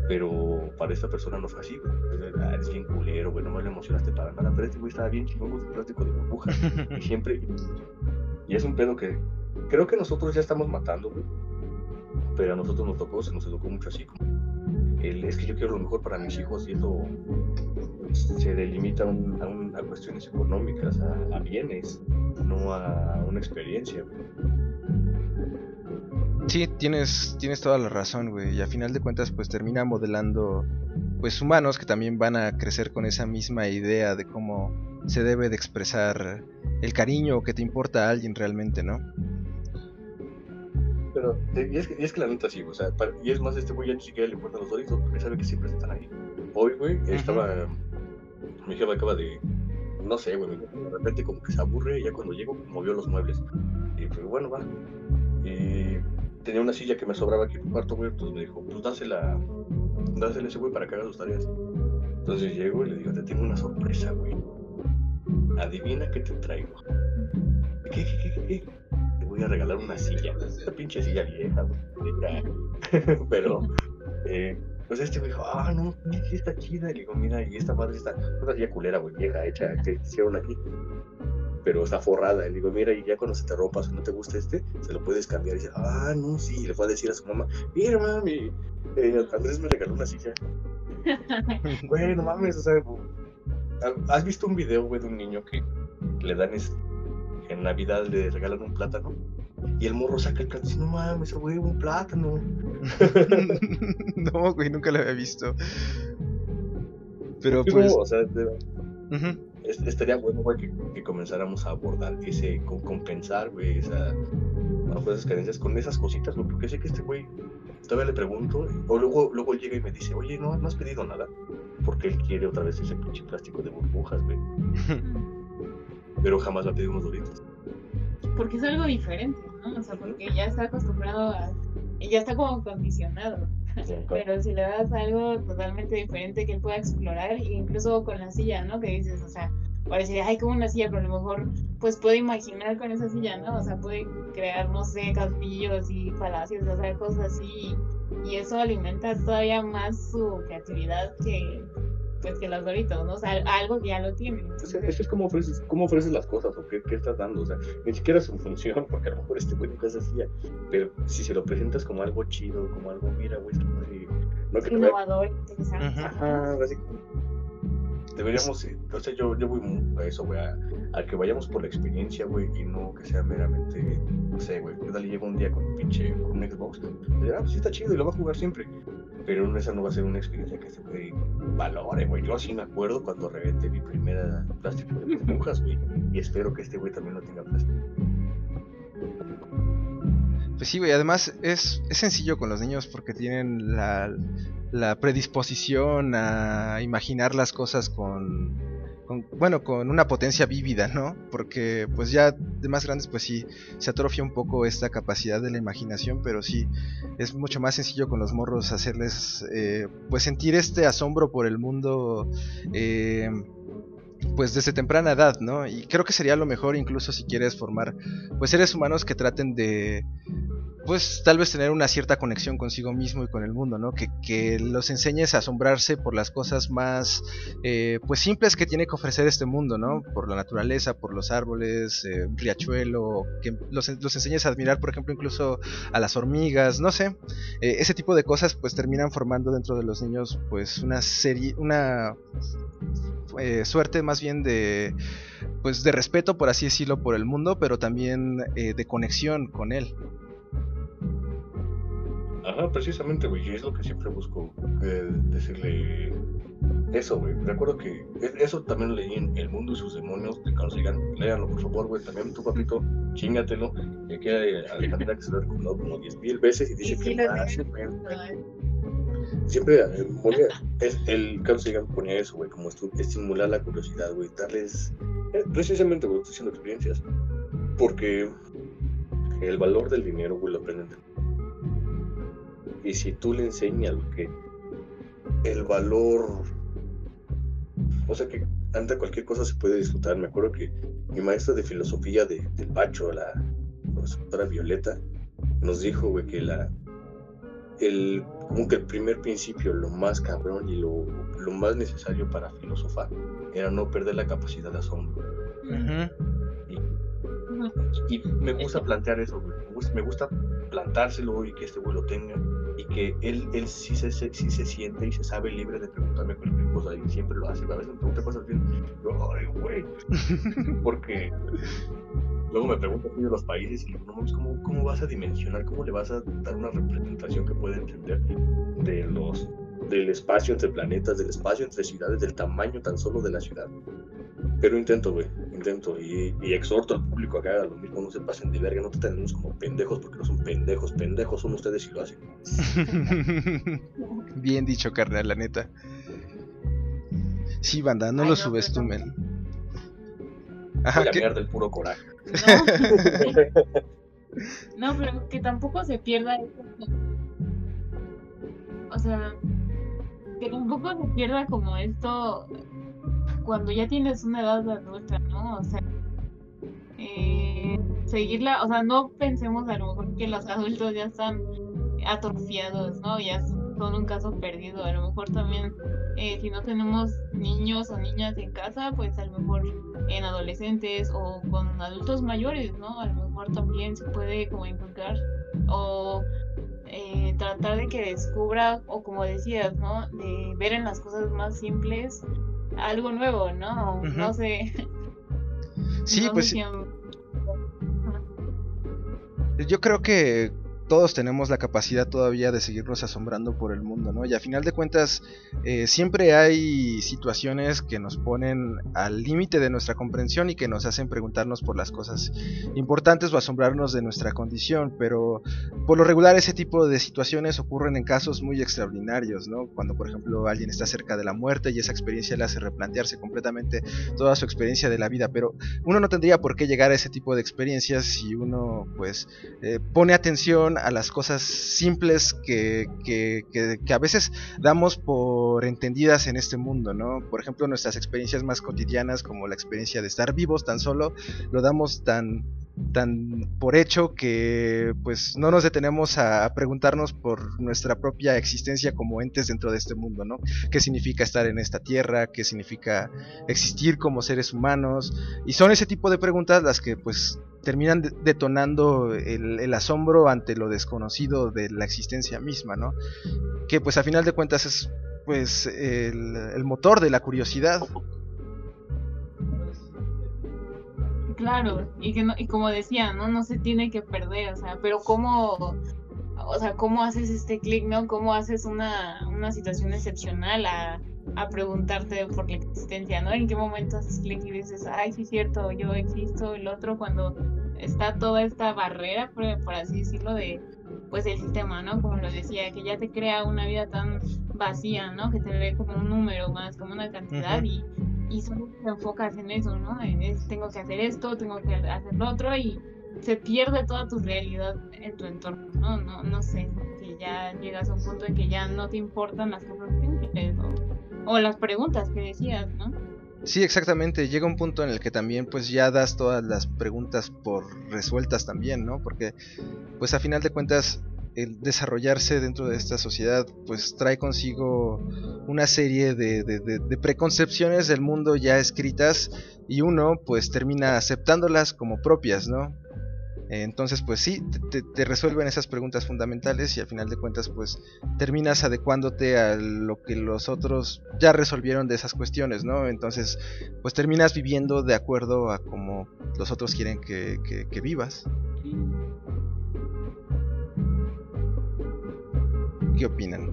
Pero para esta persona no fue así, güey. Ah, eres bien culero, güey, no me lo emocionaste para nada. Pero este güey estaba bien chingón con su plástico de burbujas. Y siempre. Y es un pedo que creo que nosotros ya estamos matando, güey. Pero a nosotros nos tocó, se nos educó mucho así como. Es que yo quiero lo mejor para mis hijos y eso se delimita a, un- a un- a cuestiones económicas, a, bienes, no a una experiencia. Sí, tienes, tienes toda la razón, güey. Y a final de cuentas, pues termina modelando, pues humanos que también van a crecer con esa misma idea de cómo se debe de expresar el cariño que te importa a alguien realmente, ¿no? Pero, y es, que, y es que la neta sí, o sea, para- y es más, este güey ya ni siquiera le importan los doritos porque sabe que siempre están ahí. Hoy, güey, estaba, mi jefa acaba de, no sé, güey, de repente como que se aburre y ya cuando llego movió los muebles. Y pues bueno, va. Y tenía una silla que me sobraba aquí en el cuarto, güey, entonces me dijo, pues dásela, dásela a ese güey para que haga sus tareas. Entonces llego y le digo, te tengo una sorpresa, güey. Adivina qué te traigo. ¿Qué, qué, qué, voy a regalar una silla. Esta pinche silla vieja. Pero, eh, pues este me dijo, ah, no, está chida. Y le digo, mira, y esta madre está, una silla culera, güey, vieja, hecha, que hicieron aquí. Pero está forrada. Y le digo, mira, y ya cuando se te rompa o no te gusta este, se lo puedes cambiar. Y dice, ah, no, sí. Y le fue a decir a su mamá, mira, mami, eh, Andrés me regaló una silla. Güey, no mames, o sea, ¿Has visto un video, güey, de un niño que le dan es, en Navidad le regalan un plátano? Y el morro saca el plátano y dice, no mames, güey, un plátano. no, güey, nunca lo había visto. Pero pues. no, o sea, de- ujú. es- estaría bueno, güey, que, que comenzáramos a abordar ese, con, compensar, güey, esa, bajo esas carencias con esas cositas, güey, porque sé que este güey, todavía le pregunto, o luego, luego llega y me dice, oye, no, no has pedido nada, porque él quiere otra vez ese pinche plástico de burbujas, güey, pero jamás va a pedir unos doritos. Porque es algo diferente, ¿no? O sea, porque ya está acostumbrado a. Ya está como condicionado. Pero si le das algo totalmente diferente que él pueda explorar, incluso con la silla, ¿no? Que dices, o sea, parece, ay, como una silla, pero a lo mejor, pues puede imaginar con esa silla, ¿no? O sea, puede crear, no sé, castillos y palacios, o sea, cosas así. Y eso alimenta todavía más su creatividad que, pues, que los doritos, ¿no? O sea, algo que ya lo tiene. Pues, eso es como ofreces, cómo ofreces las cosas o qué, qué estás dando, o sea, ni siquiera su función, porque a lo mejor este güey nunca se hacía, pero si se lo presentas como algo chido, como algo, mira, güey, es como así, no que Innovador, interesante. Ajá, así. Deberíamos, eh, o sea, yo, yo voy a eso, güey, a, que vayamos por la experiencia, güey, y no que sea meramente, no sé, güey, yo dale llego un día con un pinche, con un Xbox, y dirá, ah, pues sí está chido y lo va a jugar siempre, pero esa no va a ser una experiencia que se güey valore, güey, yo sí me acuerdo cuando reventé mi primera plástico de burbujas, güey, y espero que este güey también lo tenga plástico. Pues sí, güey, además es, es sencillo con los niños porque tienen la, la predisposición a imaginar las cosas con, con, bueno, con una potencia vívida, ¿no? Porque pues ya de más grandes pues sí, se atrofia un poco esta capacidad de la imaginación, pero sí, es mucho más sencillo con los morros hacerles, eh, pues sentir este asombro por el mundo. eh, pues desde temprana edad, ¿no? Y creo que sería lo mejor incluso si quieres formar pues seres humanos que traten de pues tal vez tener una cierta conexión consigo mismo y con el mundo, ¿no? Que, que los enseñes a asombrarse por las cosas más, eh, pues simples que tiene que ofrecer este mundo, ¿no? Por la naturaleza, por los árboles, eh, un riachuelo, que los, los enseñes a admirar, por ejemplo, incluso a las hormigas, no sé. Eh, ese tipo de cosas pues terminan formando dentro de los niños pues una serie, una suerte más bien de pues de respeto por así decirlo por el mundo pero también de conexión con él Ajá, precisamente, güey, y es lo que siempre busco eh, decirle eso, güey. Recuerdo que e- eso también lo leí en El mundo y sus demonios de Carl Sagan. Léanlo, por favor, güey. También tu papito, chingatelo. Y aquí Alejandra que se lo ha recomendado como 10 mil veces y dice sí, que güey. Siempre eh, ponía, es, el Carl Sagan ponía eso, güey, como estimular la curiosidad, güey. Darles, eh, precisamente, güey, estoy haciendo experiencias. Porque el valor del dinero, güey, lo aprenden de y si tú le enseñas lo que el valor o sea que ante cualquier cosa se puede disfrutar me acuerdo que mi maestra de filosofía de, del Pacho la profesora Violeta nos dijo güey que la el como que el primer principio lo más cabrón y lo, lo más necesario para filosofar era no perder la capacidad de asombro y me gusta plantear eso, güey. Me gusta, me gusta plantárselo y que este güey lo tenga. Y que él, él sí, se, sí se siente y se sabe libre de preguntarme cualquier cosa. Y siempre lo hace. A veces me pregunta cosas bien. Yo, ay, güey. Porque luego me pregunta así de los países y no ¿cómo, ¿cómo vas a dimensionar? ¿Cómo le vas a dar una representación que pueda entender de los del espacio entre planetas, del espacio entre ciudades, del tamaño tan solo de la ciudad? Pero intento, güey, intento. Y, y exhorto al público a que haga lo mismo, no se pasen de verga, no te tenemos como pendejos, porque no son pendejos, pendejos son ustedes si lo hacen. Bien dicho, carnal, la neta. Sí, banda, no Ay, lo no, subestimen. Ajá, Voy a ¿qué? mirar del puro coraje. No. no, pero que tampoco se pierda eso. O sea, que tampoco se pierda como esto cuando ya tienes una edad adulta, ¿no? O sea, eh, seguirla, o sea, no pensemos a lo mejor que los adultos ya están atrofiados, ¿no? Ya son un caso perdido. A lo mejor también, eh, si no tenemos niños o niñas en casa, pues a lo mejor en adolescentes o con adultos mayores, ¿no? A lo mejor también se puede como inculcar o eh, tratar de que descubra, o como decías, ¿no? De ver en las cosas más simples algo nuevo, ¿no? No sé. Sí, no pues sé si Yo creo que todos tenemos la capacidad todavía de seguirnos asombrando por el mundo, ¿no? Y a final de cuentas, eh, siempre hay situaciones que nos ponen al límite de nuestra comprensión y que nos hacen preguntarnos por las cosas importantes o asombrarnos de nuestra condición, pero por lo regular ese tipo de situaciones ocurren en casos muy extraordinarios, ¿no? Cuando, por ejemplo, alguien está cerca de la muerte y esa experiencia le hace replantearse completamente toda su experiencia de la vida, pero uno no tendría por qué llegar a ese tipo de experiencias si uno, pues, eh, pone atención a las cosas simples que, que, que- que a veces damos por entendidas en este mundo, ¿no? Por ejemplo, nuestras experiencias más cotidianas, como la experiencia de estar vivos tan solo, lo damos tan tan por hecho que pues no nos detenemos a, preguntarnos por nuestra propia existencia como entes dentro de este mundo, ¿no? ¿Qué significa estar en esta tierra? ¿Qué significa existir como seres humanos? Y son ese tipo de preguntas las que pues terminan de- detonando el, asombro ante lo desconocido de la existencia misma, ¿no? Que pues a final de cuentas es pues el motor de la curiosidad. Claro, y que no, y como decía, ¿no? No se tiene que perder, o sea, pero cómo, o sea, cómo haces este clic, ¿no? ¿Cómo haces una, una situación excepcional a, a preguntarte por la existencia, ¿no? ¿En qué momento haces clic y dices, ay, sí es cierto, yo existo, el otro, cuando está toda esta barrera, por, por así decirlo, de, pues, el sistema, ¿no? Como lo decía, que ya te crea una vida tan vacía, ¿no? Que te ve como un número más, como una cantidad y y solo te enfocas en eso, ¿no? Es, tengo que hacer esto, tengo que hacer lo otro y se pierde toda tu realidad en tu entorno, ¿no? No, no sé, que ya llegas a un punto en que ya no te importan las cosas simples o las preguntas que decías, ¿no? Sí, exactamente. Llega un punto en el que también pues ya das todas las preguntas por resueltas también, ¿no? Porque pues a final de cuentas el desarrollarse dentro de esta sociedad pues trae consigo una serie de, de- preconcepciones del mundo ya escritas y uno pues termina aceptándolas como propias, ¿no? Entonces pues sí, te resuelven esas preguntas fundamentales y al final de cuentas pues terminas adecuándote a lo que los otros ya resolvieron de esas cuestiones, ¿no? Entonces pues terminas viviendo de acuerdo a como los otros quieren que, que- que vivas. ¿Qué opinan?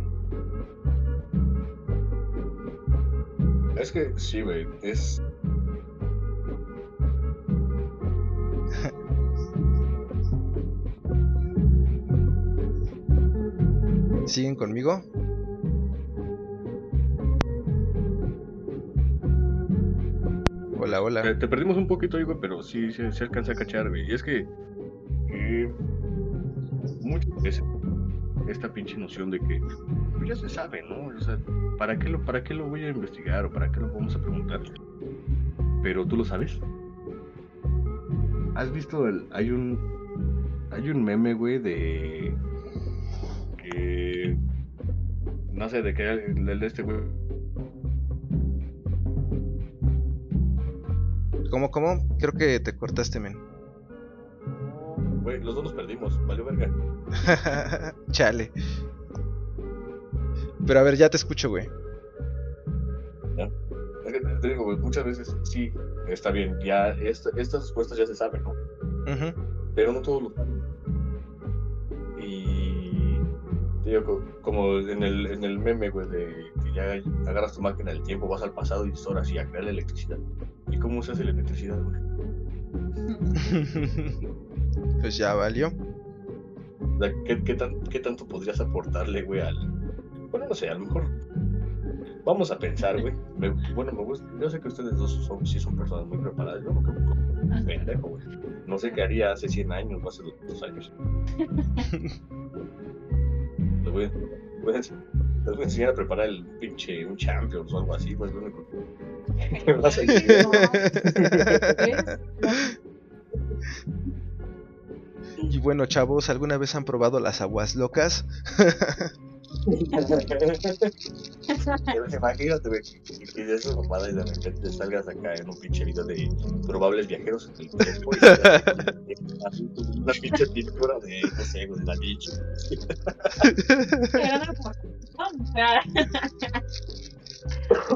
Es que sí, güey, es... ¿Siguen conmigo? Hola, hola. Te, te perdimos un poquito, güey, pero sí se, se alcanza a cachar, güey. Y es que... eh, muchas veces esta pinche noción de que pues ya se sabe, ¿no? O sea, ¿para qué, lo, ¿para qué lo voy a investigar o para qué lo vamos a preguntar? Pero tú lo sabes. ¿Has visto el... hay un... hay un meme, güey, de... que... no sé, de que el, el de este güey ¿Cómo, cómo? Creo que te cortaste, men. Güey, los dos nos perdimos, valió verga. Chale. Pero a ver, ya te escucho, güey. Es que te digo, güey, muchas veces sí, está bien, ya esta- estas respuestas ya se saben, ¿no? Pero no todos lo saben. Y te digo, co- como en el, en el meme, güey, de que ya agarras tu máquina del tiempo, vas al pasado y ahora sí, a crear la electricidad. ¿Y cómo se hace la electricidad, güey? pues ya valió. ¿qué, qué, tan- qué tanto podrías aportarle, güey, al... Bueno, no sé, a lo mejor... Vamos a pensar, güey. Me- bueno, me gusta... Yo sé que ustedes dos son, sí son personas muy preparadas. Yo no creo que pendejo, güey. No sé qué haría hace 100 años o hace 200 años. Les voy, a, voy a- les voy a enseñar a preparar el pinche... Un Champions o algo así, pues lo único que me vas a. Y bueno, chavos, ¿alguna vez han probado las aguas locas? Imagínate, güey, que de esa mamada y de repente salgas acá en un pinche video de probables viajeros en el tiempo. y Una pinche pintura de, no sé, güey, de la no, o sea,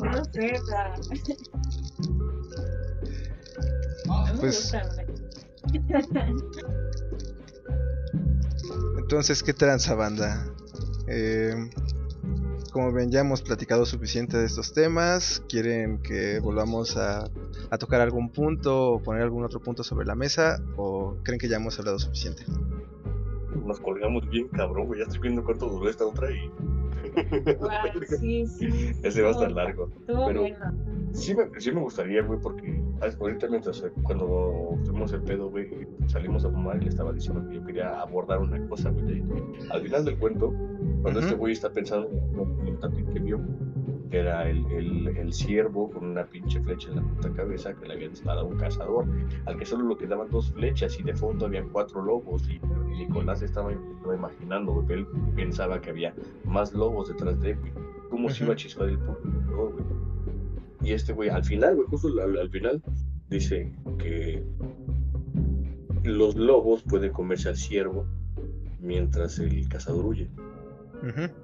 no sé, Pues-. Entonces, ¿qué tranza banda? Eh, como ven, ya hemos platicado suficiente de estos temas. ¿Quieren que volvamos a, a tocar algún punto o poner algún otro punto sobre la mesa? ¿O creen que ya hemos hablado suficiente? Nos colgamos bien, cabrón, güey. Ya estoy viendo cuánto duró esta otra y sí, sí. ese va a estar largo. Pero- bueno. Sí me, sí me gustaría, güey, porque ah, ahorita mientras eh, cuando tuvimos el pedo, güey, salimos a fumar y le estaba diciendo que yo quería abordar una cosa, güey. Al final del cuento, cuando este güey está pensando en el que vio, que era el, el, el ciervo con una pinche flecha en la puta cabeza que le había disparado un cazador, al que solo le quedaban dos flechas y de fondo habían cuatro lobos. Y Nicolás estaba, imaginando, güey, que él pensaba que había más lobos detrás de él, güey. ¿Cómo se iba a chispear el puto güey? Y este güey, al final, güey, justo al, al final, dice que los lobos pueden comerse al ciervo mientras el cazador huye.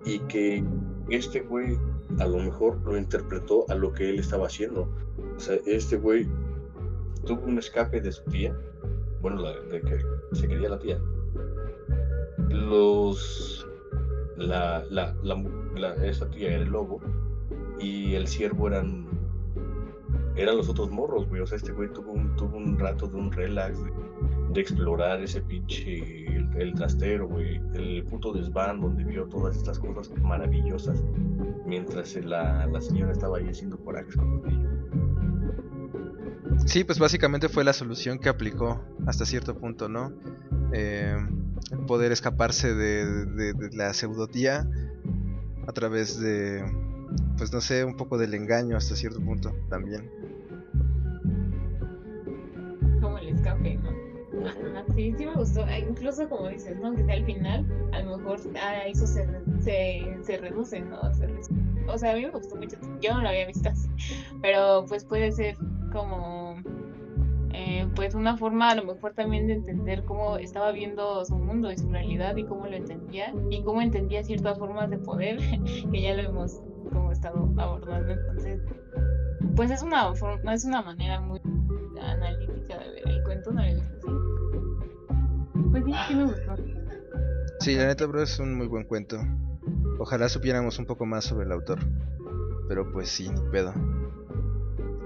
Y que este güey a lo mejor lo interpretó a lo que él estaba haciendo. O sea, este güey tuvo un escape de su tía. Bueno, la, de que se quería la tía. Los. La, la, la, la- esa tía era el lobo. Y el ciervo eran. Eran los otros morros, güey. O sea, este güey tuvo un, tuvo un rato de un relax, de, explorar ese pinche. El, el trastero, güey. El puto desván donde vio todas estas cosas maravillosas. Mientras la, la señora estaba ahí haciendo corajes con los. Sí, pues básicamente fue la solución que aplicó hasta cierto punto, ¿no? Eh, poder escaparse de, de- de la pseudotía a través de, pues no sé, un poco del engaño hasta cierto punto también. El escape, ¿no? Sí, sí me gustó. Ah, Incluso como dices, ¿no? Que al final, a lo mejor a eso se, se, se reduce, ¿no? Se o sea, a mí me gustó mucho. Yo no lo había visto así. Pero pues puede ser como, eh, pues una forma a lo mejor también de entender cómo estaba viendo su mundo y su realidad y cómo lo entendía. Y cómo entendía ciertas formas de poder que ya lo hemos como estado abordando. Entonces, pues es una forma, es una manera muy analítica de ver el cuento, ¿no lo he visto así? Pues sí, sí me gustó. Sí, la neta, bro, es un muy buen cuento. Ojalá supiéramos un poco más sobre el autor. Pero pues sí, ni pedo.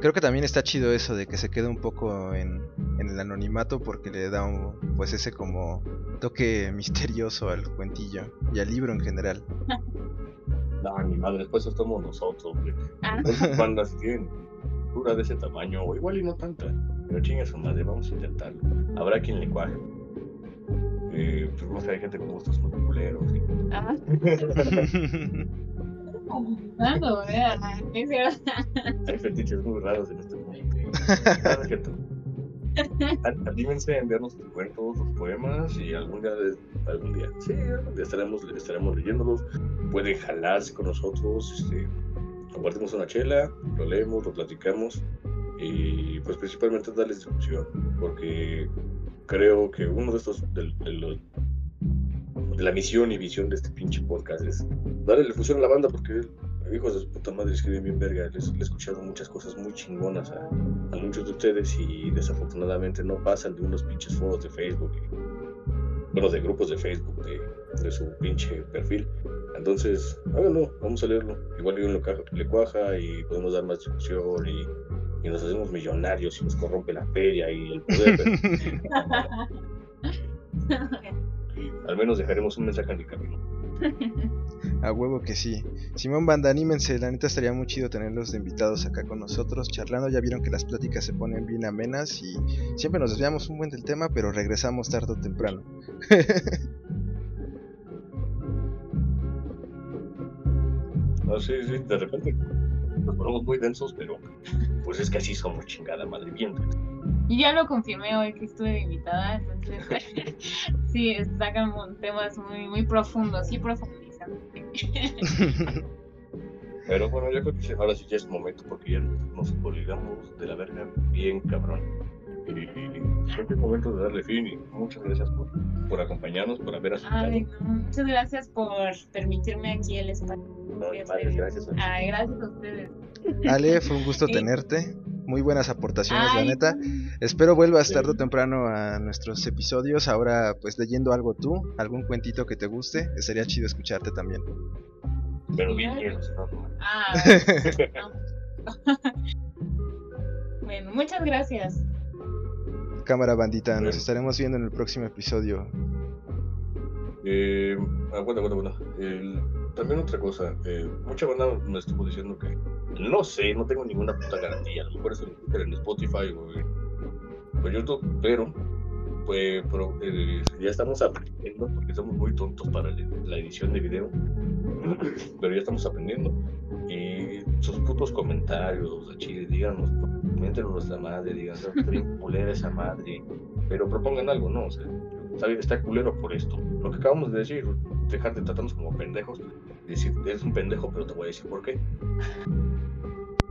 Creo que también está chido eso de que se quede un poco en, en el anonimato porque le da un, pues ese como toque misterioso al cuentillo y al libro en general. No, madre, después estamos nosotros, güey. Ah, bandas tienen dura de ese tamaño, o igual y no tanta. Pero chinga su madre, vamos a intentarlo. Habrá quien le cuaje. Eh, pues no sé, hay gente con gustos muy culeros. ah, ¿verdad? Es cierto. Hay fetiches muy raros en este mundo. Nada, cierto. An- Anímense a enviarnos sus cuentos, sus poemas y algún día, algún día, sí, algún día estaremos, estaremos leyéndolos. Pueden jalarse con nosotros, este, compartimos una chela, lo leemos, lo platicamos y pues principalmente darles discusión, porque creo que uno de estos, de, la misión y visión de este pinche podcast es darle difusión a la banda, porque hijos de su puta madre escriben bien verga, les, he escuchado muchas cosas muy chingonas a, muchos de ustedes y desafortunadamente no pasan de unos pinches foros de Facebook, y- bueno, de grupos de Facebook, de, su pinche perfil. Entonces, háganlo, vamos a leerlo. Igual alguien caja- le cuaja y podemos dar más discusión y, y nos hacemos millonarios y nos corrompe la feria y el poder. al menos dejaremos un mensaje en el camino. A huevo que sí. Simón Banda, anímense, la neta estaría muy chido tenerlos de invitados acá con nosotros charlando. Ya vieron que las pláticas se ponen bien amenas y siempre nos desviamos un buen del tema, pero regresamos tarde o temprano. No, sí, sí, de repente nos ponemos muy densos, pero pues es que así somos chingada madre bien. Y ya lo confirmé hoy que estuve de invitada, entonces sí, sacan temas muy, muy profundos y profundizan. Pero bueno, yo creo que ahora sí ya es momento porque ya nos colgamos de la verga bien cabrón. Y creo que es momento de darle fin y muchas gracias por, por acompañarnos, por haber aceptado. Ay, no, muchas gracias por permitirme aquí el espacio. No, gracias a ti. Ay, gracias a ustedes. Ale, fue un gusto Sí. tenerte. Muy buenas aportaciones, la Ay, neta. Espero vuelvas tarde o temprano a nuestros episodios. Ahora, pues leyendo algo tú, algún cuentito que te guste. Sería chido escucharte también. Pero bien, bien. Ah, no. bueno, muchas gracias. Cámara bandita, nos estaremos viendo en el próximo episodio. Eh, aguanta, aguanta, aguanta. El- también otra cosa, eh, mucha banda me estuvo diciendo que no sé, no tengo ninguna puta garantía. A lo mejor es en Spotify o en, YouTube, pero, pues, pero, eh, ya estamos aprendiendo porque somos muy tontos para la, edición de video. pero ya estamos aprendiendo. Y sus putos comentarios, aquí, díganos, coméntenos nuestra madre, digan, "No, está bien culera esa madre, pero propongan algo, ¿no? O sea, está, bien, está culero por esto. Lo que acabamos de decir, dejar de tratarnos como pendejos, decir, eres un pendejo, pero te voy a decir por qué.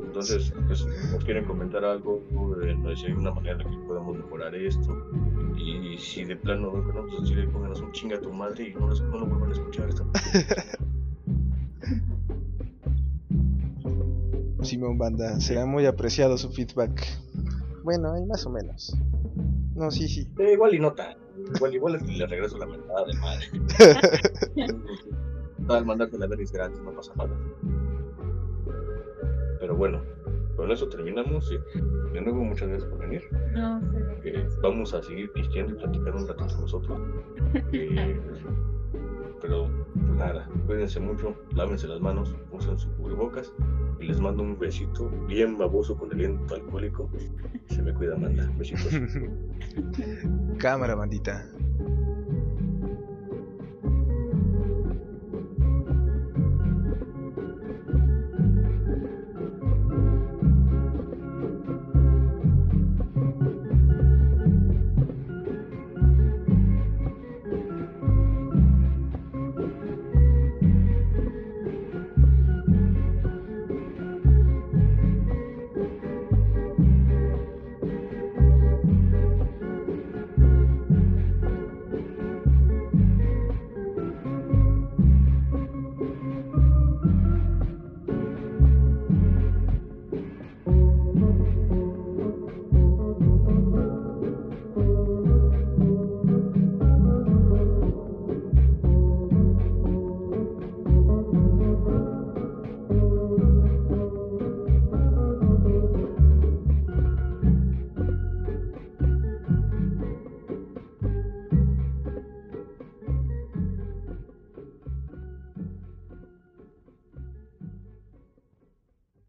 Entonces, pues, nos quieren comentar algo, eh, si hay una manera en que podamos mejorar esto. Y si de plano no, pues decirle, pónganos un chinga a tu madre y no, no lo vuelvan a escuchar. Esta... Simón Banda, será muy apreciado su feedback. Bueno, ahí más o menos. No, sí, sí. Eh, igual y no tan. Igual, igual le regreso la mentada de madre. Al mandarte la verga es gratis, no pasa nada. Pero bueno, con eso terminamos y de nuevo muchas gracias por venir. No, Eh, vamos a seguir pisteando y platicando un rato entre nosotros. Eh, pero pues nada, cuídense mucho, lávense las manos, usen su cubrebocas y les mando un besito bien baboso con aliento alcohólico. Se me cuida, manda. Besitos. Cámara bandita.